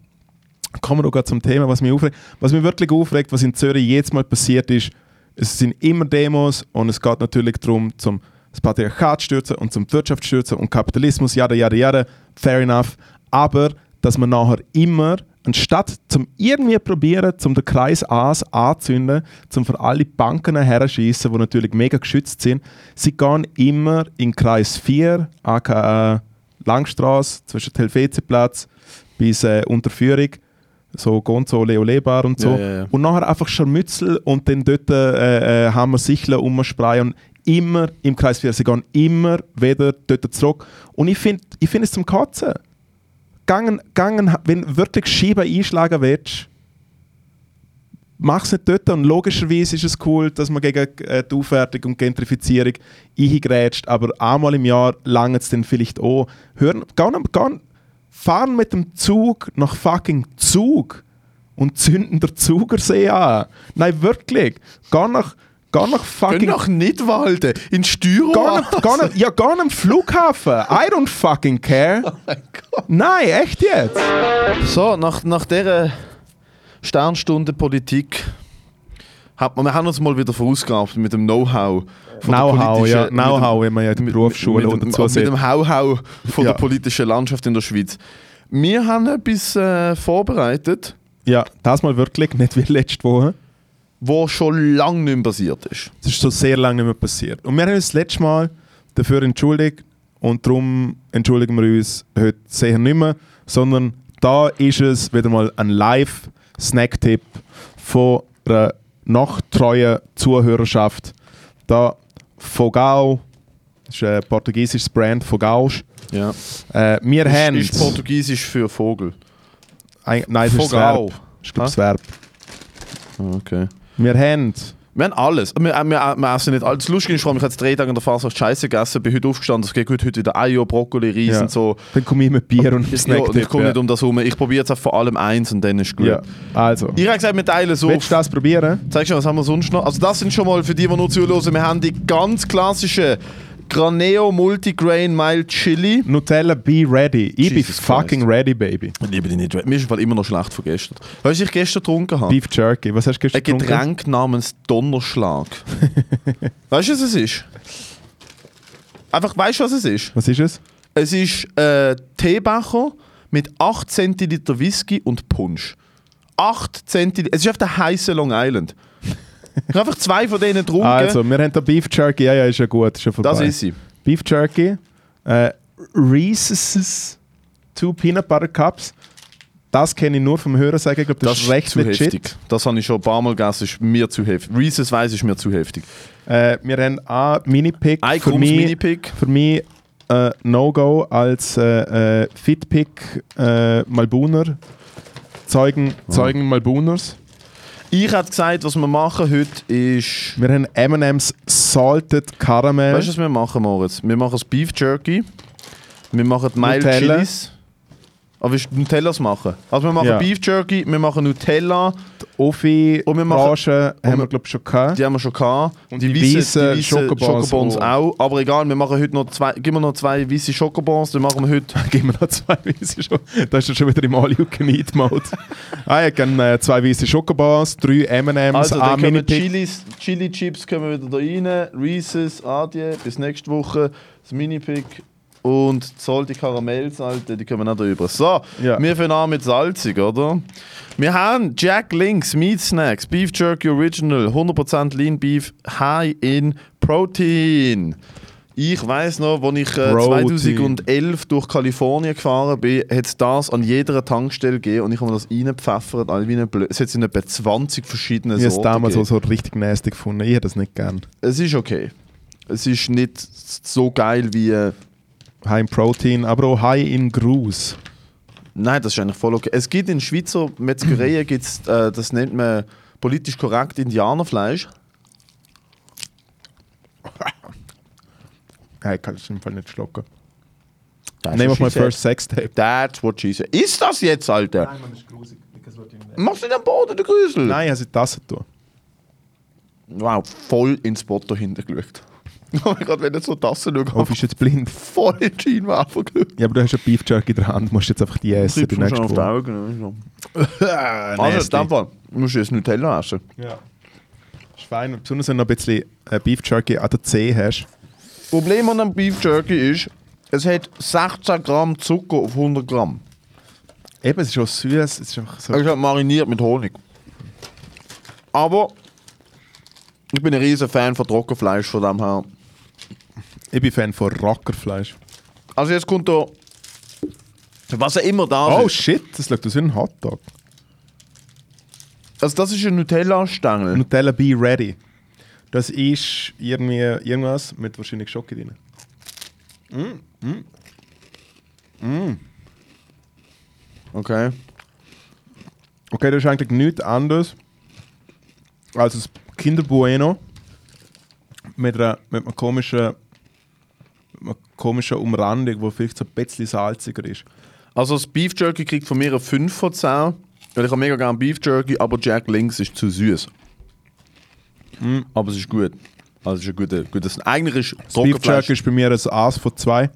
kommen wir auch gerade zum Thema, was mich aufregt. Was mich wirklich aufregt, was in Zürich jetzt mal passiert ist, es sind immer Demos und es geht natürlich darum, zum das Patriarchat stürzen und zum Wirtschaft stürzen und Kapitalismus, jada, jada, jada, fair enough. Aber, dass man nachher immer, anstatt zum irgendwie probieren, zum den Kreis A's anzünden, zum für alle Banken herschießen, die natürlich mega geschützt sind, sie gehen immer in Kreis 4, aka Langstrasse, zwischen Helvetiaplatz bis äh, Unterführung, so Gonzo Leo Bar und so. Ja, ja, ja. Und nachher einfach Scharmützel und dann dort äh, äh, haben wir Sicheln umsprayen und immer im Kreis 4. Sie gehen immer wieder dort zurück. Und ich finde ich find es zum Kotzen. Gangen, gangen, wenn du wirklich Scheiben einschlagen willst, mach es nicht dort. Und logischerweise ist es cool, dass man gegen äh, die Aufwertung und Gentrifizierung eingrätscht, aber einmal im Jahr langt es dann vielleicht auch. Hören, gehen, gehen, fahren mit dem Zug nach fucking Zug und zünden der Zugersee an. Nein, wirklich. Geh nach, geh nach Geh fucking... nach Nidwalden, in Stüro. Geh nach, geh nach, ja, geh am Flughafen. I don't fucking care. Nein, echt jetzt. So, nach, nach dieser Sternstunde Politik hat wir haben uns mal wieder verausgabt mit dem Know-how. von der Know-how, ja. Know-how, wie man ja mit- Berufsschule mit, mit, so mit dem Hau-Hau von Ja. der politischen Landschaft in der Schweiz. Wir haben etwas äh, vorbereitet, Ja, das mal wirklich, nicht wie letzte Woche. was schon lange nicht mehr passiert ist. Das ist schon sehr lange nicht mehr passiert. Und wir haben uns das letzte Mal dafür entschuldigt und darum entschuldigen wir uns heute sehr nicht mehr, sondern da ist es wieder mal ein Live-Snack-Tipp von einer nachtreuen Zuhörerschaft. Da Fogao, das ist ein portugiesisches Brand, Fogaus. Ja. Äh, wir haben... Ist, ist Portugiesisch für Vogel. Ein, nein, das ist das. Verb. Das ist ich, das Verb. Ah, Okay. Wir haben... Wir haben alles. Wir, wir, wir essen nicht alles. Das Lustige ist, ich habe jetzt drei Tage in der Phase Scheiße gegessen, bin heute aufgestanden, es geht gut, heute wieder Eier, Brokkoli, Reis Ja. und so. Dann komme ich mit Bier und Ja, Snack. und ich komme nicht um das herum. Ich probiere jetzt vor allem eins und dann ist gut. Ja, also. Ich habe gesagt, wir teilen so. Willst du das probieren? Zeig schon, was haben wir sonst noch? Also das sind schon mal für die, die nur zuhören, wir haben die ganz klassische Graneo Multigrain Mild Chili. Nutella, be ready. Ich bin Jesus fucking Christ. ready, baby. Ich liebe die nicht. Mir ist im Fall immer noch schlecht von gestern. Weißt du, was ich gestern getrunken habe? Beef Jerky. Was hast du Ein gestern getrunken? Getränk namens Donnerschlag. weißt du, was es ist? Einfach, weißt du, was es ist? Was ist es? Es ist äh, Teebecher mit 8 Zentiliter Whisky und Punsch. 8 Zentiliter. Es ist auf der heißen Long Island. Ich habe einfach zwei von denen getrunken. Also, wir haben da Beef Jerky. Ja, ja, ist ja gut. Ist ja vorbei. das ist sie. Beef Jerky. Äh, Reese's Two Peanut Butter Cups. Das kenne ich nur vom Hörensagen. Ich glaube, das, Das, ist recht zu legit. heftig. Das habe ich schon ein paar Mal gegessen. ist mir zu heftig. Reese's Weiss ist mir zu heftig. Äh, wir haben A Mini-Pick. Ein Für mich, Mini-Pick. für mich äh, No-Go als äh, äh, Fitpick äh, Malbuner. Zeugen, Zeugen Malbuners. Ich hätte gesagt, was wir machen heute ist. Wir haben M&M's Salted Caramel. Weißt du, was wir machen, Moritz? Wir machen das Beef Jerky. Wir machen Mild Nutella. Chilis. Aber du Nutellas machen? Also wir machen Ja. Beef Jerky, wir machen Nutella, Offi, Und wir machen- Branche haben wir- wir glaube ich schon gehabt. die haben wir schon gehabt. Und die weissen Schokobons Schokobons auch. Aber egal, wir machen heute noch zwei, gib mir noch zwei weiße Schokobons, dann machen wir heute. Gib mir noch zwei weiße schon. Da ist er schon wieder im All You Can Eat Mode. ah, ich habe äh, zwei weiße Schokobars, drei M&M's, Also, ein dann wir. Chilis, Chili Chips können wir wieder da rein, Reese's, Adie, bis nächste Woche, das Mini-Pick und die Salty Karamells, Alter, die können wir nicht da rüber. So, Ja. wir fangen an mit salzig, oder? Wir haben Jack Links Meat Snacks, Beef Jerky Original, 100% Lean Beef, High in Protein. Ich weiß noch, als ich äh, Protein. 2011 durch Kalifornien gefahren bin, hat es das an jeder Tankstelle gegeben und ich habe mir das reingepfeffert. all wie eine Blö- Es hat in etwa 20 verschiedene Ich habe es Sorten damals gegeben. auch so richtig nasty gefunden. Ich hätte das nicht gern. Es ist okay. Es ist nicht so geil wie. High in Protein, aber auch High in Gruß. nein, das ist eigentlich voll okay. Es gibt in Schweizer Metzgereien, gibt's, äh, das nennt man politisch korrekt Indianerfleisch. Hey, ich kann es im Fall nicht schlucken. Name of she my said. first sex tape. That's what she said. Ist das jetzt, Alter? man, das ist grusig. Machst du den Boden, der Grüsel? Nein, habe sie Tasse tun. Wow, voll ins Bot dahinter geschaut. Oh mein Gott, wenn jetzt so Tassen schauen, Oh, bist du jetzt blind? voll in die Scheinwerfer. Ja, aber du hast ja Beef Jerky in der Hand. Du musst jetzt einfach die essen. Du schon auf die. Augen. Also, in dem Fall musst du jetzt Nutella essen. Ja. Ist fein. Besonders wenn du noch ein bisschen äh, Beef Jerky an der Zeh hast. Problem an einem Beef Jerky ist, es hat 16 Gramm Zucker auf 100 Gramm. Eben, es ist auch süß. Es ist einfach so. Es ist halt mariniert mit Honig. Aber ich bin ein riesen Fan von Trockenfleisch von dem her. Ich bin Fan von Rackerfleisch. Also jetzt kommt da, was er immer da Oh ist. shit, das sieht aus wie ein Hotdog. Also das ist ein Nutella-Stängel. Nutella Be Ready. Das ist irgendwie irgendwas mit wahrscheinlich Schoki drin. Okay. Okay, das ist eigentlich nichts anderes als das Kinder Bueno mit einer, mit einer komischen, mit einer komischen Umrandung, die vielleicht so ein bisschen salziger ist. Also das Beef Jerky kriegt von mir eine 5 von 10. Weil ich habe mega gerne Beef Jerky, aber Jack Links ist zu süß. Aber es ist gut. Also es ist ein guter, guter. Eigentlich ist Beef. Jerky ist bei mir ein Aas von 2.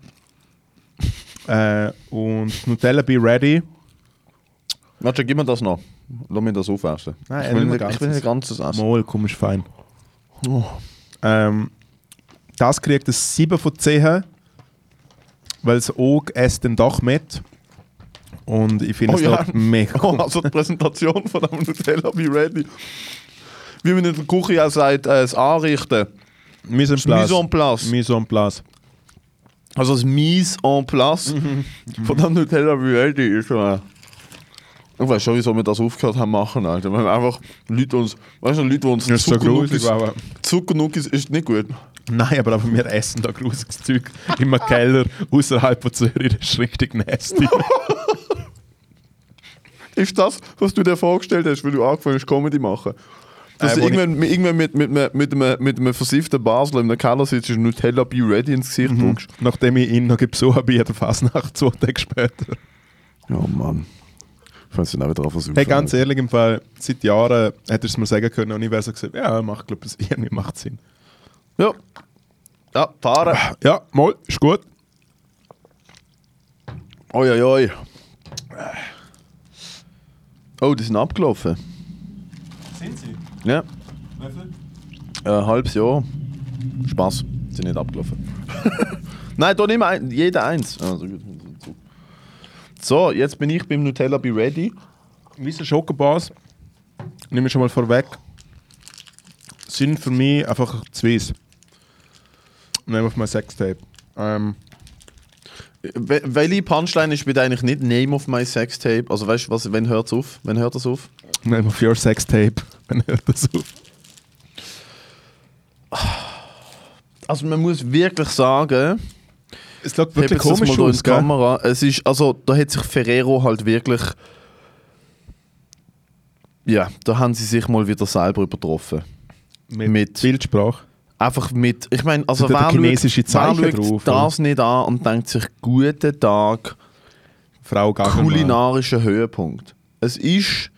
äh, und Nutella Be Ready. Warte, gib mir das noch. Lass mich das aufessen. Nein, ich, will nicht nicht, ich will nicht ganzes essen. Mal, komm, ist fein. Oh. Ähm, das kriegt ein 7 von 10, weil es auch esst den Dach mit. Und ich finde Oh es ja. mega Oh, cool. also die Präsentation von dem Nutella Be Ready. Wie man in der Küche auch sagt, äh, das Anrichten. Mise en place. Mise en place. Mise en place. Also das Mise en place von dem Nutella Be Ready ist äh, Ich weiß schon, wieso wir das aufgehört haben machen, Alter. Wir einfach Leute uns, weißt du, Leute, die uns ist so. Zuckernuggis ist nicht gut. Nein, aber, aber wir essen da grusiges Zeug im Keller außerhalb von Zürich. Das ist richtig nasty. Ist das, was du dir vorgestellt hast, weil du angefangen hast, Comedy machen? Dass Äh, du irgendwann, mit, irgendwann mit, mit, mit, mit, einem, mit einem versifften Basler in einem Keller sitzt und Nutella Be Ready ins Gesicht Mhm. drückst. Nachdem ich ihn noch besucht habe, bei der Fasnacht, zwei Tage später. Ja, Mann. Ich weiß nicht, wieder drauf versuchen. Hey, ganz ehrlich, im Fall, seit Jahren hättest du es mir sagen können und ich wäre so gesagt, ja, macht, glaube ich, irgendwie macht Sinn. Ja. Ja, fahren. Ja, mal, ist gut. Oi, oi, oi. Oh, die sind abgelaufen. Sind sie? Ja. Wie Ein halbes Jahr. Spaß. Sind nicht abgelaufen. Nein, da nimm ein, jeder eins. Also, gut. So, jetzt bin ich beim Nutella Be Ready. Weisse Schokobars, nehme ich schon mal vorweg, sind für mich einfach zu weiss. Name of my Sextape. Ähm, Wel- Welche Punchline ist bitte eigentlich nicht Name of my sex tape? Also weißt du, was, wenn hört es auf? Wenn hört das auf? Name of your Sextape. Wenn hört das auf? Also man muss wirklich sagen, Es schaut Hebt wirklich komisch mal da in aus, die gell? Kamera. Es ist, also da hat sich Ferrero halt wirklich, ja, da haben sie sich mal wieder selber übertroffen. Mit, Mit- Bildsprache. Einfach mit, ich meine, also wer chinesische schaut, wer schaut drauf, das nicht an und denkt sich, guten Tag, Frau kulinarischer Höhepunkt. Es ist,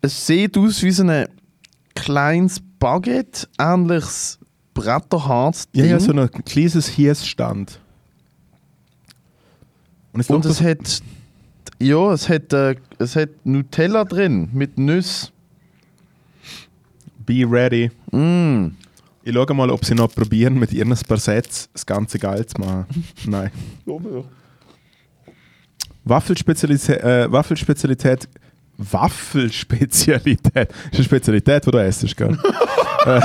es sieht aus wie so ein kleines Baguette, ähnliches Bretterharz. Ja, ja, so ein kleines Hiesstand. Und es Und es hat, ja, es hat, äh, es hat Nutella drin mit Nüsse. Be ready. Mm. Ich schaue mal, ob sie noch probieren, mit ihren paar Sätzen das ganze geil zu machen. Nein. Waffelspezialität, äh, Waffelspezialität, Waffelspezialität, das ist eine Spezialität, die du essst, gell? äh,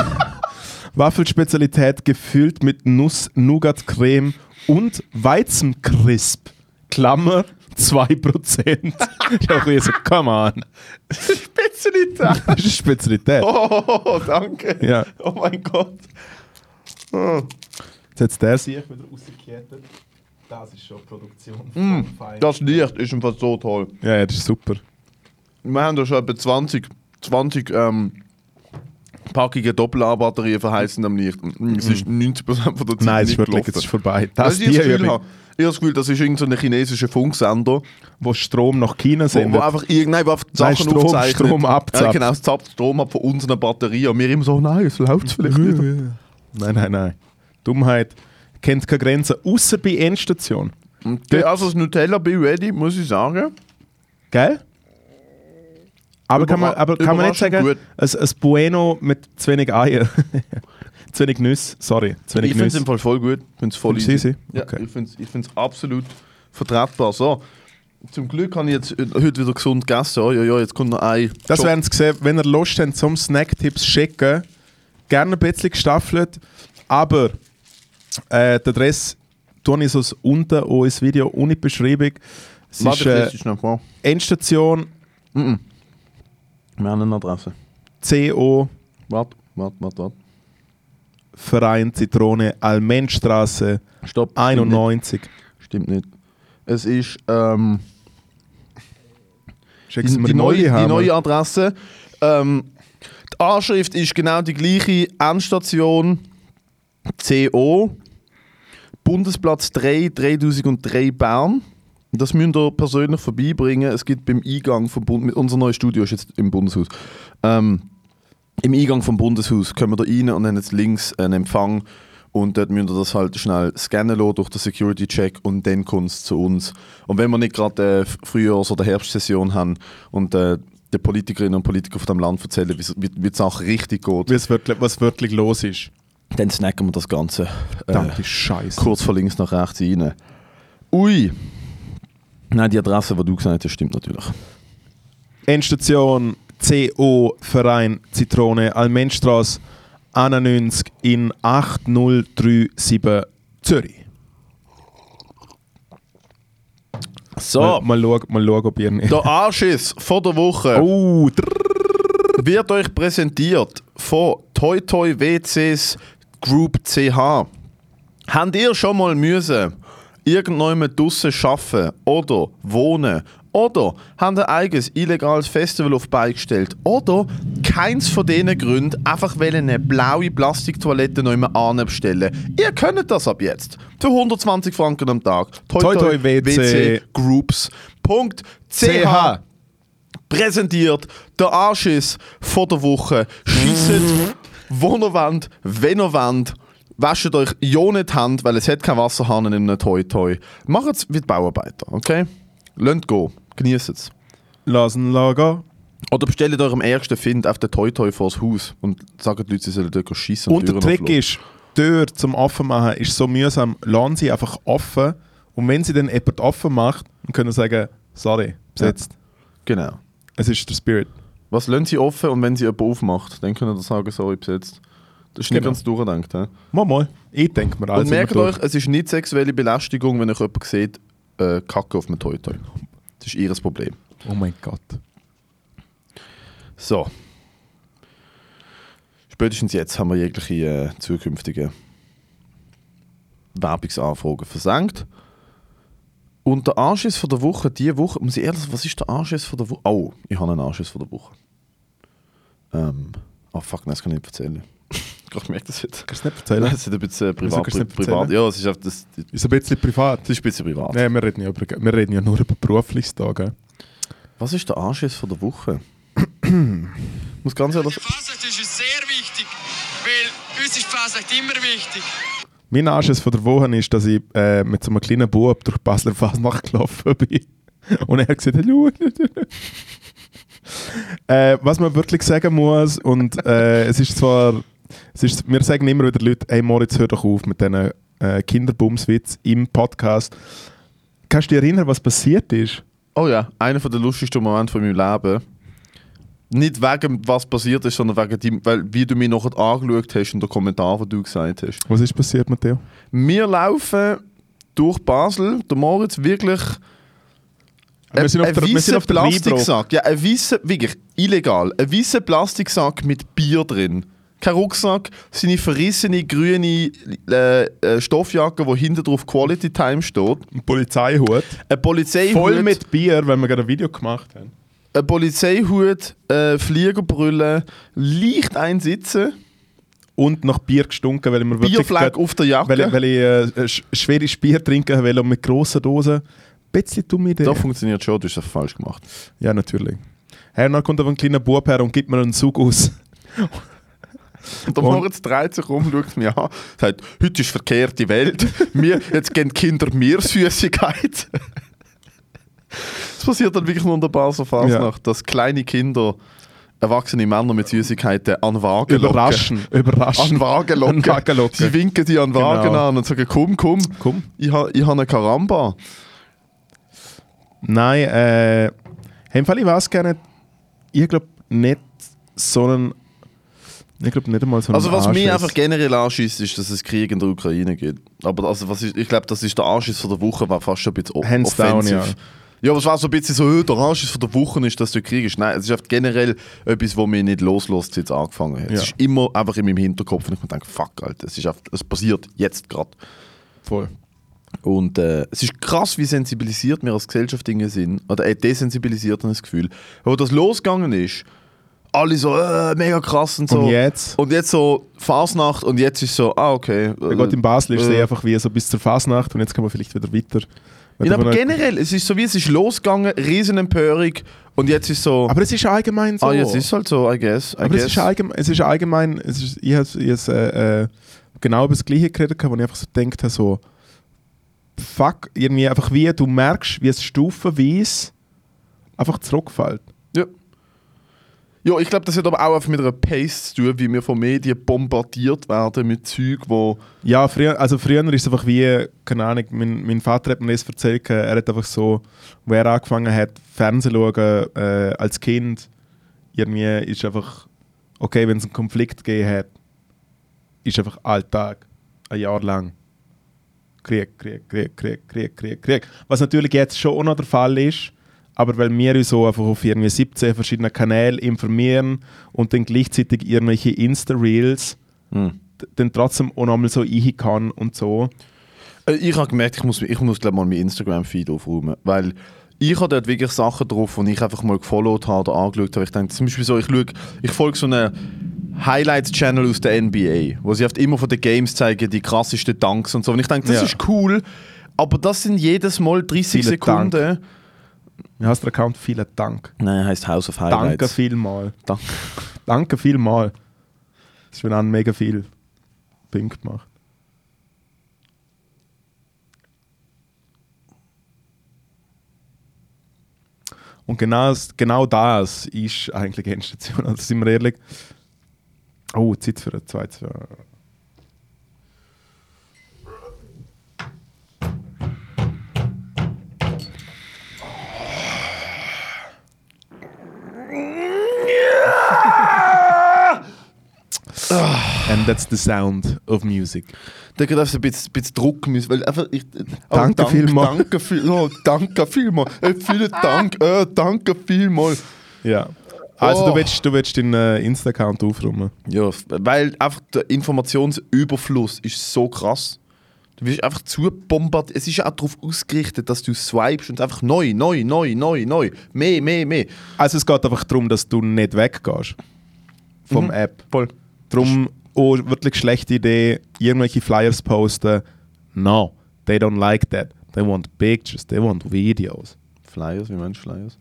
Waffelspezialität gefüllt mit Nuss, Nougat-Creme und Weizencrisp. Klammer 2%. ich habe mir so, come on. Spezialität. Das ist Spezialität. Oh, danke. Ja. Oh mein Gott. Oh. Jetzt hat der sich wieder rausgekehrt. Das ist schon Produktion von Fein. Das Licht ist einfach so toll. Ja, ja, das ist super. Wir haben da schon etwa 20, 20 ähm, Packungen Doppel-A-Batterien verheißen am Licht. Und Es ist 90% von der Zeit Nein, es ist nicht wirklich, jetzt ist vorbei. Das Das ist das Gefühl Übung, habe. Ich habe das Gefühl, das ist irgendein chinesischer Funksender, wo Strom nach China wo, sendet. wo einfach irgendein die Nein, Sachen Strom- aufzeichnet. Strom abzapft. Ja, genau, es zapft Strom ab von unseren Batterien. Und wir immer so, nein, es läuft vielleicht nicht. Nein, nein, nein. Dummheit kennt keine Grenzen, außer bei Endstation. Okay, also das Nutella Be Ready, muss ich sagen. Gell? Aber kann man, aber kann man nicht sagen, gut. ein, ein Bueno mit zu wenig Eier. zu wenig Nüsse, sorry. Zu wenig Ich finde es im Fall voll gut. Ich finde es voll easy. easy? Ja, Okay. ich finde es absolut vertretbar. So, zum Glück habe ich jetzt heute wieder gesund gegessen. Oh, ja, ja, jetzt kommt noch ein. Das werden Sie sehen, wenn ihr Lust habt zum Snacktipps schicken. Gerne ein bisschen gestaffelt. Aber äh, die Adresse tue ich so unten auch ins Video ohne Beschreibung. Es Warte, ist äh, ist noch vor. Endstation. Wir haben eine Adresse. CO Warte, warte, warte, warte. Verein Zitrone Almenstraße Stopp. 91. Stimmt nicht. Es ist ähm, die, mir die, neue, die neue Adresse. Ähm, die Anschrift ist genau die gleiche. Endstation CO. Bundesplatz 3, 3003 Bern. Das müsst ihr persönlich vorbeibringen. Es gibt beim Eingang vom Bund, unser neues Studio ist jetzt im Bundeshaus. Ähm, Im Eingang vom Bundeshaus kommen wir da rein und dann jetzt links einen Empfang und dort müsst ihr das halt schnell scannen lassen durch den Security-Check und dann kommt es zu uns. Und wenn wir nicht gerade äh, Frühjahrs- oder Herbstsession haben und äh, den Politikerinnen und Politikern von dem Land erzählen, wie, wie, die Sache richtig geht, Wie es wirklich, was wirklich los ist. dann snacken wir das Ganze äh, Verdammte Scheiße. kurz von links nach rechts rein. Ui! Nein, die Adresse, die du gesagt hast, stimmt natürlich. Endstation CO Verein Zitrone Almenstraße 91 in 8037 Zürich. So, Mal, mal, schauen, mal schauen, ob ihr nicht. der Anschiss vor der Woche Oh, wird euch präsentiert von Toy Toy WCs Group CH. Habt ihr schon mal müssen irgendjemand draussen arbeiten oder wohnen oder habt ein eigenes illegales Festival auf die Beine gestellt oder keins von diesen Gründen einfach eine blaue Plastiktoilette noch immer anbestellen. Ihr könnt das ab jetzt. Für 120 Franken am Tag. Toi Toi WC. Groups.ch präsentiert der Anschiss von der Woche. Schiesset, wo ihr wollt, wenn ihr wollt. Wascht euch ja nicht die Hand, weil es hat kein Wasserhahn in einem Toi Toi. Macht es wie die Bauarbeiter, okay? Lasst go, genießt es. Lassen Lager. Oder bestellt eurem ärgsten Find auf den Toi Toi vors Haus und sagt den Leuten, sie sollen dort schiessen Und der Trick ist, die Tür zum offen machen ist so mühsam. Lassen sie einfach offen. Und wenn sie dann jemand offen macht, dann können sie sagen, sorry, besetzt. Genau. Es ist der Spirit. Was lassen sie offen und wenn sie jemand aufmacht, dann können sie sagen, sorry, besetzt. Das ist nicht Genau. ganz durchgedacht. He? Mal, mal. Ich denke mir Und alles merkt immer euch, es ist nicht sexuelle Belästigung, wenn euch jemand sieht, äh, Kacke auf einem Toi Toi. Das ist ihr Problem. Oh mein Gott. So. Spätestens jetzt haben wir jegliche äh, zukünftige Werbungsanfragen versenkt. Und der Anschiss von der Woche, diese Woche, muss ich ehrlich sagen, was ist der Anschiss von der Woche? Oh, ich habe einen Anschiss von der Woche. Ähm, oh fuck, nein, das kann ich nicht erzählen. Ich merke das jetzt. Kannst du nicht erzählen? das ist ein bisschen Wieso privat. kannst du nicht Pri privat. erzählen? Ja, es ist, einfach das, das Ist ein bisschen privat. ist ein bisschen privat. Nein, wir reden, ja über, wir reden ja nur über berufliches da, gell? Was ist der Anschiss von der Woche? Ich muss ganz ehrlich Die Fasnacht ist uns sehr wichtig, weil uns ist die Fasnacht immer wichtig. Mein Anschiss von der Woche ist, dass ich äh, mit so einem kleinen Bub durch Basler Fasnacht gelaufen bin. Und er hat gesagt, hallo. äh, was man wirklich sagen muss, und äh, es ist zwar, es ist, wir sagen immer wieder Leute, hey Moritz, hör doch auf mit diesen äh, Kinderbumswitz im Podcast. Kannst du dich erinnern, was passiert ist? Oh ja, einer der lustigsten Momente von meinem Leben. Nicht wegen was passiert ist, sondern wegen dem, weil, wie du mich nachher angeschaut hast und der Kommentar, den du gesagt hast. Was ist passiert, Matteo? Wir laufen durch Basel, der Moritz wirklich. Wir sind auf der, wir sind auf der. Plastiksack. Ja, ein weißer, wirklich illegal. Ein weißer Plastiksack mit Bier drin. Kein Rucksack, seine verrissene grüne äh, äh, Stoffjacke, wo hinten drauf Quality Time steht. Ein Polizeihut. Ein Polizeihut. Voll mit Bier, weil wir gerade ein Video gemacht haben. ein Polizeihut, äh, Fliegerbrille, leicht einsitzen, Und nach Bier gestunken, weil wir gerade- auf der Jacke. Weil, weil ich äh, sch- schweres Bier trinken will und mit grossen Dosen. Ein bisschen dumme Idee. das funktioniert schon, du hast das falsch gemacht. Ja, natürlich. Hey, dann kommt aber ein kleiner Bub her und gibt mir einen Zug aus. Und der Und- Moritz dreht sich um, schaut mich an, sagt, heute ist verkehrte Welt, wir, jetzt geben die Kinder mir Süßigkeit. Es passiert dann wirklich wunderbar so Fasnacht, dass kleine Kinder erwachsene Männer mit Süßigkeiten an Wagen locken. Überraschen. Überraschen. An Wagen locken. An Wagen locken. Sie winken die an Wagen Genau. an und sagen, komm, komm, Komm. ich habe ich ha eine Karamba. Nein, äh... Im Fall, ich weiß gerne... Ich glaube nicht so einen... Ich glaube nicht einmal so Also was mich Anschiss. einfach generell anschießt, ist, dass es Krieg in der Ukraine gibt. Aber also, was ist, ich glaube, das ist der Anschiss von der Woche, war fast schon ein bisschen Hands down, ja. Ja, aber es war so ein bisschen so, der Arsch ist von der Woche ist, dass du kriegst. Nein, es ist einfach generell etwas, was mich nicht loslässt, seit es angefangen hat. Ja. Es ist immer einfach in meinem Hinterkopf und ich mir denke, fuck, Alter, es, ist einfach, es passiert jetzt gerade. Voll. Und äh, es ist krass, wie sensibilisiert wir als Gesellschaft Dinge sind. Oder äh, desensibilisiert, habe ich das Gefühl. Wo das losgegangen ist, alle so, äh, mega krass und so. Und jetzt? Und jetzt so Fasnacht und jetzt ist so, ah, okay. Der Gott in Basel ist äh, eh einfach wie so bis zur Fasnacht und jetzt kann man vielleicht wieder weiter. Ja, aber generell, es ist so wie es ist losgegangen, Riesenempörung und jetzt ist so, aber es ist allgemein so. ah, jetzt ist es halt so, I guess. I aber guess. es ist allgemein, es ist allgemein es ist, ich habe habe, äh, äh, genau über das Gleiche geredet, wo ich einfach so gedacht habe, so fuck, irgendwie einfach wie du merkst, wie es stufenweise einfach zurückfällt. Ja. Ich glaube, das hat aber auch einfach mit einer Pace zu tun, wie wir von Medien bombardiert werden mit Zeug, wo... Ja, früher, also früher ist es einfach wie, keine Ahnung, mein, mein Vater hat mir das erzählt, gehabt, er hat einfach so, wo er angefangen hat, Fernsehen zu schauen, äh, als Kind, irgendwie ist einfach, okay, wenn es einen Konflikt gegeben hat, ist einfach Alltag, ein Jahr lang. Krieg, Krieg, Krieg, Krieg, Krieg, Krieg, Krieg. Was natürlich jetzt schon auch noch der Fall ist, aber weil wir uns so einfach auf irgendwie 17 verschiedenen Kanälen informieren und dann gleichzeitig irgendwelche Insta-Reels Hm. d- dann trotzdem auch nochmal so ein kann und so. Äh, Ich habe gemerkt, ich muss, ich muss glaub, mal meinen Instagram-Feed aufräumen, weil ich habe dort wirklich Sachen drauf, die ich einfach mal gefollowt habe oder angeschaut habe. Ich denke zum Beispiel so, ich, schaue, ich folge so einen Highlights-Channel aus der NBA, wo sie oft immer von den Games zeigen, die krassesten Dunks und so. Und ich denke, das Ja. ist cool, aber das sind jedes Mal 30 Vielen Sekunden. Wie heißt der Account? Vielen Dank. Nein, heißt House of Danke Highlights. vielmal. Danke. Danke vielmal. Das ist mir dann mega viel Punkte gemacht. Und genau, das- genau das ist eigentlich die Endstation. Also sind wir ehrlich. Oh, Zeit für ein zweites. And that's the sound of music. Da geht einfach ein bisschen, bisschen Druck müssen, weil einfach ich, oh, Danke dank- vielmal. Danke viel, oh, danke vielmal. Äh, vielen Dank, äh, danke vielmal. Ja. Also Oh. du willst, du willst deinen äh, Insta-Account aufräumen. Ja, weil einfach der Informationsüberfluss ist so krass. Du wirst einfach zu bombardiert. Es ist ja auch darauf ausgerichtet, dass du swipest und einfach neu, neu, neu, neu, neu. Mehr, mehr, mehr. Also es geht einfach darum, dass du nicht weggehst vom Mhm. App. Voll. Darum, oh, wirklich schlechte Idee, irgendwelche Flyers posten. No, they don't like that. They want pictures, they want videos. Flyers, wie meinst du Flyers?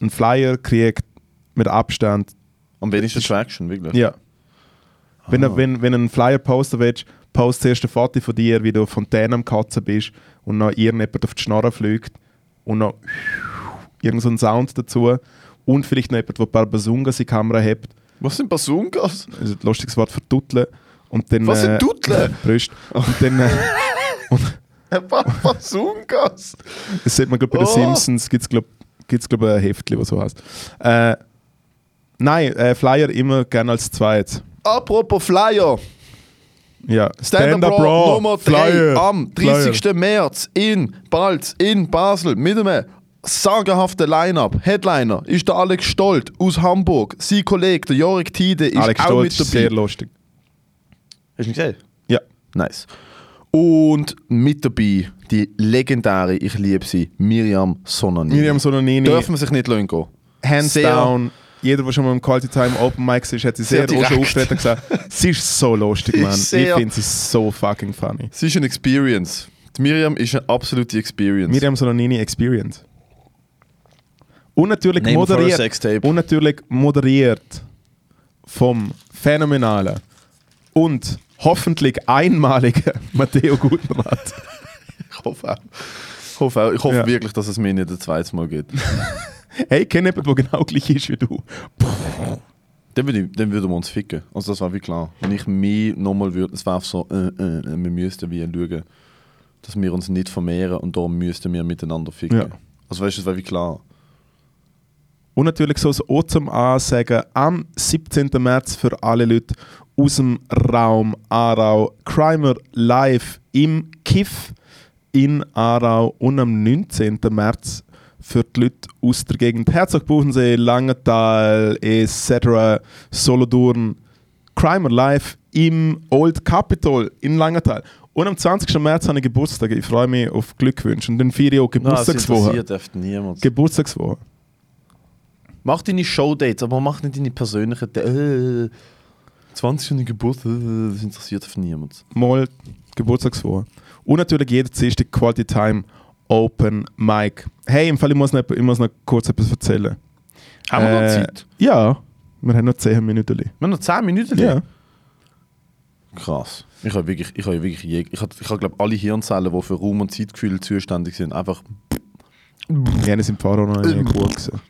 Ein Flyer kriegt mit Abstand, Am wenigsten Traction, wirklich. ja. Wenn, Ah. du- wenn, wenn du einen Flyer posten willst, post zuerst ein Foto von dir, wie du auf Fontäne am Katzen bist und noch irgendjemand auf die Schnorre fliegt und noch irgend so Sound dazu und vielleicht noch jemand, der ein paar Bazungas in die Kamera hat Was sind Bazungas? also ein lustiges Wort für Tutteln. Und dann, Was sind äh, Tutteln? Brüste. Und dann, äh, Bazungas? das sieht man glaub, bei den Oh. Simpsons, gibt es glaube gibt's, glaub, ein Heftchen, das so heißt. Äh, nein, äh, Flyer immer gerne als zweites. Apropos Flyer. Ja, Stand-Up Raw Nummer 3 Flyer. am 30. März in Balz, in Basel mit einem sagenhaften Line-Up. Headliner ist der Alex Stolt aus Hamburg. Sein Kollege, der Jorik Tide, ist Alex auch Stolz mit ist dabei. sehr lustig. Hast du ihn gesehen? Ja. Nice. Und mit dabei die legendäre, ich liebe sie, Miriam Sonanini. Miriam Sonanini, Dürfen wir sich nicht lassen gehen. hands sehr- down. Jeder, der schon mal im Quality Time Open Mic ist, hat sie Sehr sehr, aufgetreten und gesagt, sie ist so lustig, ist Ich finde sie so fucking funny. Sie ist eine Experience. Die Miriam ist eine absolute Experience. Miriam Sonanini Experience. Und natürlich Name moderiert. Sextape. Und natürlich moderiert vom phänomenalen und hoffentlich einmaligen Matteo Gutenrat. Ich hoffe auch. Ich hoffe, auch. Ich hoffe Ja. wirklich, dass es mir nicht ein zweites Mal gibt. Hey, ich kenne jemanden, der genau gleich ist wie du. Dann, würde ich, dann würden wir uns ficken. Also das war wie klar. Wenn ich mich nochmal würde, es wäre so, äh, äh, äh, wir müssten wie schauen, dass wir uns nicht vermehren und darum müssten wir miteinander ficken. Ja. Also weißt du, es war wie klar. Und natürlich so auch zum Ansagen am 17. März für alle Leute aus dem Raum Aarau. Crimer live im Kiff in Aarau und am 19. März für die Leute aus der Gegend Herzog Buchensee, Langenthal etc. Solothurn. Crimer live im Old Capitol in Langenthal. Und am 20. März habe ich Geburtstag. Ich freue mich auf Glückwünsche. Und dann feiere ich auch Nein, das Geburtstagswoche. interessiert niemand. Geburtstagswoche. Mach deine Showdates, aber mach nicht deine persönlichen. Äh, 20 Stunden Geburtstag, äh, das interessiert oft niemand. Mal Geburtstagswoche. Und natürlich jeder Dienstag Quality Time Open Mic. Hey, im Fall, ich muss noch, ich muss noch kurz etwas erzählen. Haben wir noch Äh, Zeit? Ja, wir haben noch 10 Minuten. Wir haben noch 10 Minuten. Ja. Krass. Ich habe wirklich, ich habe wirklich, jeg- ich habe, ich habe glaube alle Hirnzellen, die für Raum und Zeitgefühl zuständig sind, einfach. Ja, sind Fahrer noch nie gut gewesen.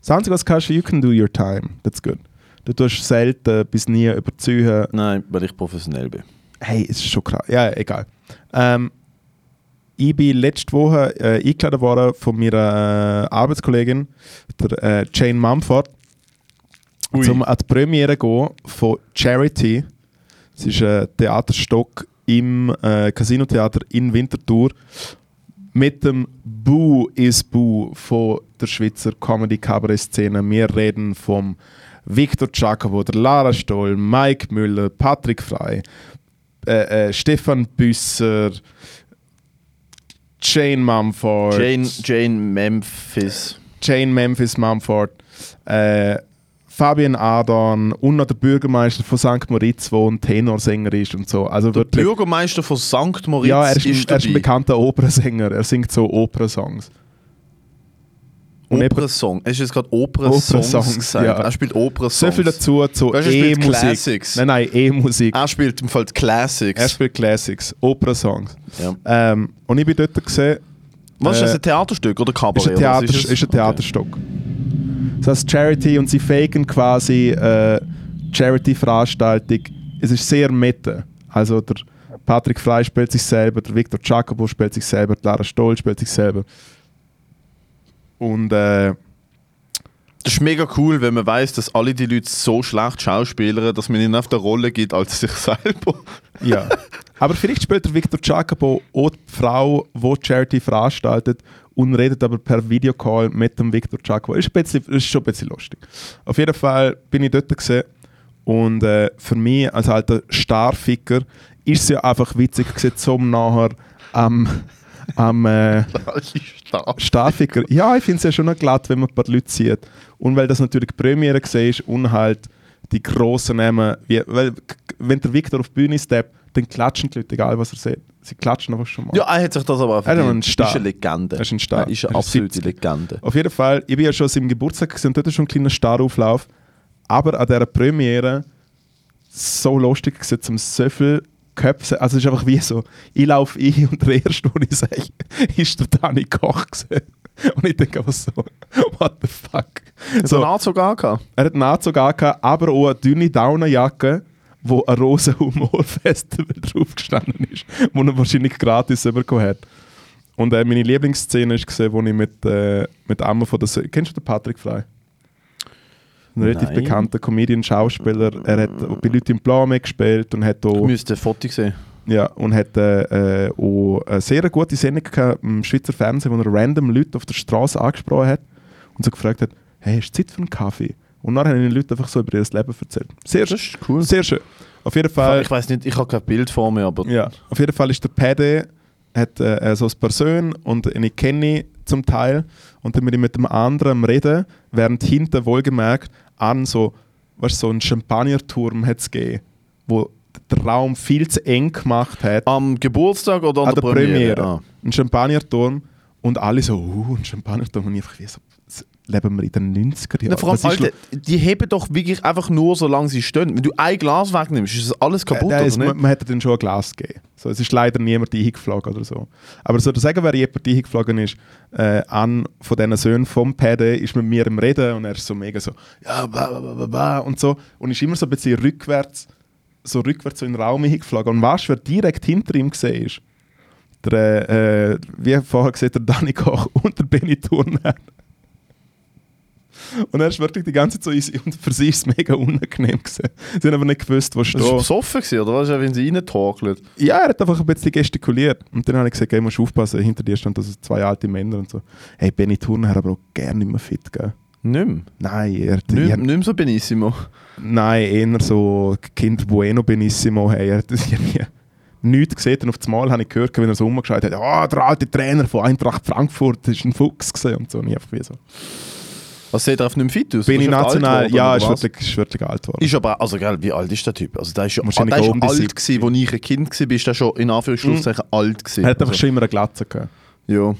Das Einzige, was du kannst, you can do your time. That's good. Du tust selten bis nie überzeugen. Nein, weil ich professionell bin. Hey, es ist schon krass. Ja, egal. Ähm, ich bin letzte Woche äh, eingeladen worden von meiner äh, Arbeitskollegin, der äh, Jane Mumford, Ui. zum an die Premiere gehen von Charity. Es ist ein Theaterstock im äh, Casino-Theater in Winterthur mit dem Boo is Boo von der Schweizer Comedy-Cabaret-Szene. Wir reden vom Victor Giacomo, der Lara Stoll, Mike Müller, Patrick Frey, äh, äh, Stefan Büsser, Jane Mumford, Jane, Jane Memphis. Jane Memphis Mumford, äh, Fabian Adorn und noch der Bürgermeister von St. Moritz, der ein Tenorsänger ist und so. Also Der wirklich, Bürgermeister von St. Moritz ja, er ist, ein, ist er ist ein bekannter Opernsänger. Er singt so Opernsongs. Und Opernsong. Er ist jetzt gerade Opernsongs Opernsongs, gesagt. ja. Er spielt Opernsongs. so viel dazu zu E-Musik. Classics. Nein, nein, E-Musik. Er spielt im Fall Classics. Er spielt Classics, Opernsongs. ja. Ähm, und ich bin dort gesehen, Was ist das, äh, ein Theaterstück oder Kabarett? ist ein, Theater, es? ist ein Theaterstock. Das heißt Charity und sie faken quasi äh, Charity-Veranstaltung. Es ist sehr meta. Also der Patrick Frey spielt sich selber, der Victor Jacobo spielt sich selber, Lara Stoll spielt sich selber. Und äh, Das ist mega cool, wenn man weiß, dass alle die Leute so schlecht schauspielern, dass man ihnen auf der Rolle gibt als sich selber. ja. aber vielleicht spielt der Victor Jacobo auch die Frau, die Charity veranstaltet und redet aber per Videocall mit dem Victor Jacobo. Ist, bisschen, ist schon ein bisschen lustig. Auf jeden Fall bin ich dort gesehen und äh, für mich als alter Starficker ist es ja einfach witzig gewesen, zum nachher am am äh, Starficker. Ja, ich finde es ja schon noch glatt, wenn man ein paar Leute sieht. Und weil das natürlich die Premiere gesehen ist und halt die grossen Namen, wie, weil wenn der Victor auf die Bühne steppt, dann klatschen die Leute, egal was er sieht. Sie klatschen einfach schon mal. Ja, er hat sich das aber auch Er ist ein verdient. Star. ist eine Legende. Er ist ein Star. Er ist eine Er ist absolute 70. Legende. Auf jeden Fall, ich bin ja schon an seinem Geburtstag gesehen, dort ist schon ein kleiner Starauflauf. Aber an dieser Premiere so lustig gewesen, zum so viel Köpfe. Also es ist einfach wie so, ich laufe ein und der erste, den ich sage, ist der Dani Koch gewesen. Und ich denke einfach so, what the fuck. So einen So, Anzug angehabt. er hat einen Anzug angehabt, aber auch eine dünne Daunenjacke, wo ein rosa Humorfestival draufgestanden ist, wo er wahrscheinlich gratis bekommen hat. Und äh, meine Lieblingsszene gesehen, wo ich mit, äh, mit einem von der Sö Kennst du den Patrick Frey? Ein relativ Nein. bekannter Comedian, Schauspieler. Er hat bei Leuten im Blau mitgespielt und hat Ich auch, müsste ein Foto sehen. ja, und hat, äh, äh, auch eine sehr gute Sendung gehabt im Schweizer Fernsehen, wo er random Leute auf der Straße angesprochen hat und so gefragt hat, hey, hast du Zeit für einen Kaffee? Und dann haben die Leute einfach so über ihr Leben erzählt. Sehr, ist cool. sehr schön. Auf jeden Fall, Ich weiß nicht, ich habe kein Bild vor mir, aber ja, auf jeden Fall ist der Pede hat äh, so eine Person und ich kenne ihn zum Teil und dann bin ich mit dem anderen am reden, während hinten wohlgemerkt an so, weißt, so einen Champagnerturm hat es gegeben, wo der Raum viel zu eng gemacht hat. am Geburtstag oder an, an der Premiere. Ah. Ein Champagnerturm und alle so, uh, ein Champagnerturm und ich einfach wie so, leben wir in den 90er Jahren? Ja, vor allem, ist Alter, die heben doch wirklich einfach nur, solange sie stehen. Wenn du ein Glas wegnimmst, ist alles kaputt, Äh, nicht? man, man hätte dann schon ein Glas gegeben. So, es ist leider niemand eingeflogen oder so. Aber so zu sagen, wer jemand eingeflogen ist, äh, an von diesen Söhnen vom Pede ist mit mir im Reden und er ist so mega so, ja, bla, bla, bla, und so. Und ist immer so ein bisschen rückwärts, so rückwärts so in den Raum eingeflogen. Und weißt du, wer direkt hinter ihm gesehen ist? Der, äh, wie vorher gesehen, der Danny Koch und der Benny Turner. Und er ist wirklich die ganze Zeit so easy. Und für sie ist es mega unangenehm gewesen. Sie haben aber nicht gewusst, wo Das war steht. besoffen, gewesen, oder was? Wenn sie reintorkelt. Ja, er hat einfach ein bisschen gestikuliert. Und dann habe ich gesagt, hey, musst aufpassen, hinter dir standen also zwei alte Männer und so. Hey, Benny Turner hat aber auch gerne nicht mehr fit, gell? Nicht mehr. Nein, er, Nicht, ich nicht mehr so benissimo. nein, eher so Kinder Bueno Benissimo. Hey, er hat das irgendwie nichts gesehen. Und auf das Mal habe ich gehört, wenn er so rumgeschaut hat, ah, der alte Trainer von Eintracht Frankfurt ist ein Fuchs gewesen und so. Und ich einfach wie so. Was sieht er auf nicht fit aus? Bin ich national, ja, ist wirklich, ist wirklich alt geworden. Ist aber, also gell, wie alt ist der Typ? Also der ist Wahrscheinlich der ist um alt gewesen, als ich ein Kind war, ist der schon in Anführungszeichen alt gewesen. er hat einfach also, schon immer eine Glatze gehabt. ja.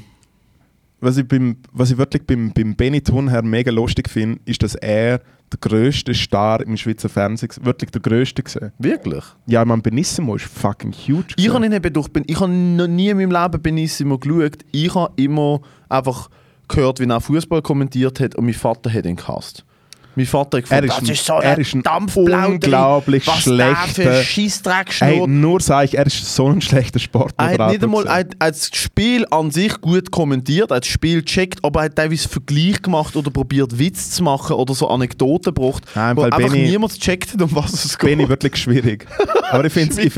was ich, beim, was ich wirklich beim, beim Benny Thurnherr mega lustig finde, ist, dass er der grösste Star im Schweizer Fernsehen wirklich der grösste gesehen. Wirklich? Ja, man Benissimo ist fucking huge. Ich habe ihn eben durch, ich habe noch nie in meinem Leben Benissimo geschaut. Ich habe immer einfach gehört, wie er Fußball kommentiert hat und mein Vater hat ihn gehasst. Mein Vater hat Er gefunden, ist das ein- ist so er ein ist ein unglaublich was schlechter- schnurrt. nur sage ich, er ist so ein schlechter Er Sportmoderator. hat nicht einmal er er hat das Spiel an sich gut kommentiert, er hat das Spiel gecheckt, aber er hat teilweise Vergleich gemacht oder probiert Witz zu machen oder so Anekdoten gebracht, Nein, wo weil einfach Benny- niemand gecheckt hat, um was es geht. Benny wirklich schwierig. Aber ich finde es ich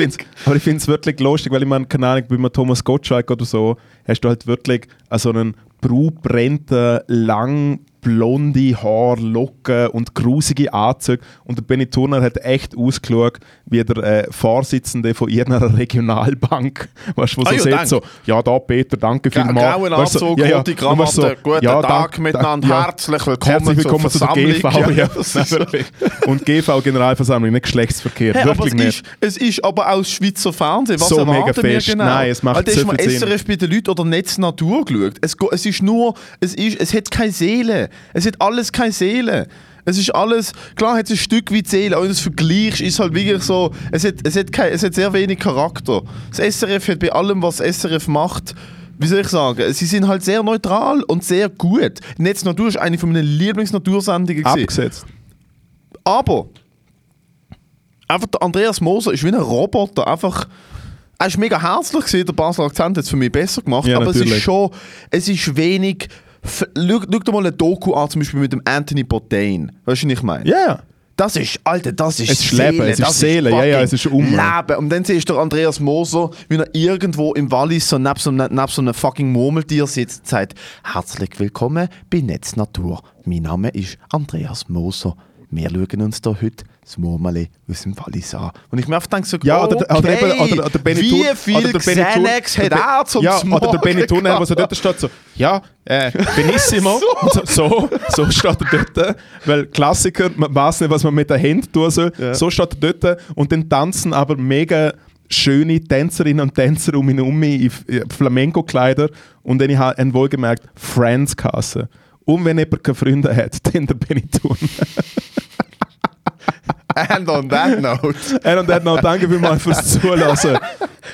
ich wirklich lustig, weil ich meine, keine Ahnung, bei Thomas Gottschalk oder so, hast du halt wirklich äh, so einen braubrennten, lang blonde Haar, Locken und grusige Anzüge. Und der Benny Turner hat echt ausgeschaut wie der äh, Vorsitzende von irgendeiner Regionalbank. Weißt du, wo Ah so danke. so, ja, da Peter, danke vielmals. grauen Weißt du, so, Anzug, ja, ja, rote weißt Krawatte, guten ja, Tag da- miteinander, ja. herzlich willkommen, Herzlich willkommen zur Versammlung. GV. Ja, so. Und GV-Generalversammlung, nicht Geschlechtsverkehr. Hey, aber wirklich es nicht. ist, es ist aber das Schweizer Fernsehen. Was So mega erwarten wir fest. genau? Nein, es macht Alter, so viel Sinn. SRF bei den Leuten oder Netz Natur geschaut? Es, es ist nur, es, ist, es hat keine Seele. Es hat alles keine Seele. Es ist alles, klar hat es ein Stück wie Seele, aber wenn du es vergleichst, ist es halt wirklich so, es hat, es, hat kein, es hat sehr wenig Charakter. Das SRF hat bei allem, was SRF macht, wie soll ich sagen, sie sind halt sehr neutral und sehr gut. Netz Natur ist eine von meinen Lieblingsnatursendungen. Abgesetzt. Aber einfach der Andreas Moser ist wie ein Roboter. Einfach, er ist mega herzlich gewesen, der Basler Akzent hat es für mich besser gemacht. Ja, aber es natürlich. ist schon, es ist wenig. Schau, schau dir mal eine Doku an, zum Beispiel mit dem Anthony Bourdain. Weißt du, was ich meine? Ja, ja. Das ist, Alter, das ist Es ist Leben, es ist Seele, ja, ja, fucking es ist um. Leben. Und dann siehst du Andreas Moser, wie er irgendwo im Wallis so neben so, einem- neben so einem fucking Murmeltier sitzt und sagt, herzlich willkommen bei Netz Natur. Mein Name ist Andreas Moser. Wir schauen uns da heute das Murmeli aus dem Wallis an. Und ich mir einfach denke so, Ja, oder, okay, oder, eben, oder, oder Benny wie viel oder der Xanax hat der er zum Ja, oder der Tunnel, wo so dort steht, so, ja, äh, Benissimo, so. so, so steht er dort, weil Klassiker, man weiß nicht, was man mit den Händen tun soll, Ja. so steht er dort und dann tanzen aber mega schöne Tänzerinnen und Tänzer um ihn herum in Flamenco-Kleider und dann habe ich wohlgemerkt Friends-Kasse. Und wenn jemand keine Freunde hat, dann der Benny Thun. And on that note. Er und er noch danke vielmals fürs Zulassen.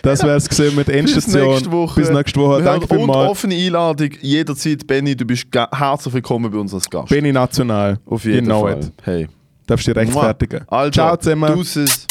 Das wäre es gesehen mit Endstation. Bis nächste Woche. Bis nächste Woche. Danke hören- Und vielmals. offene Einladung jederzeit. Benny, du bist herzlich willkommen bei uns als Gast. Benny National. Auf jeden you know Fall. It. Hey. Darfst du dich rechtfertigen. Also, Ciao zusammen. Deuces.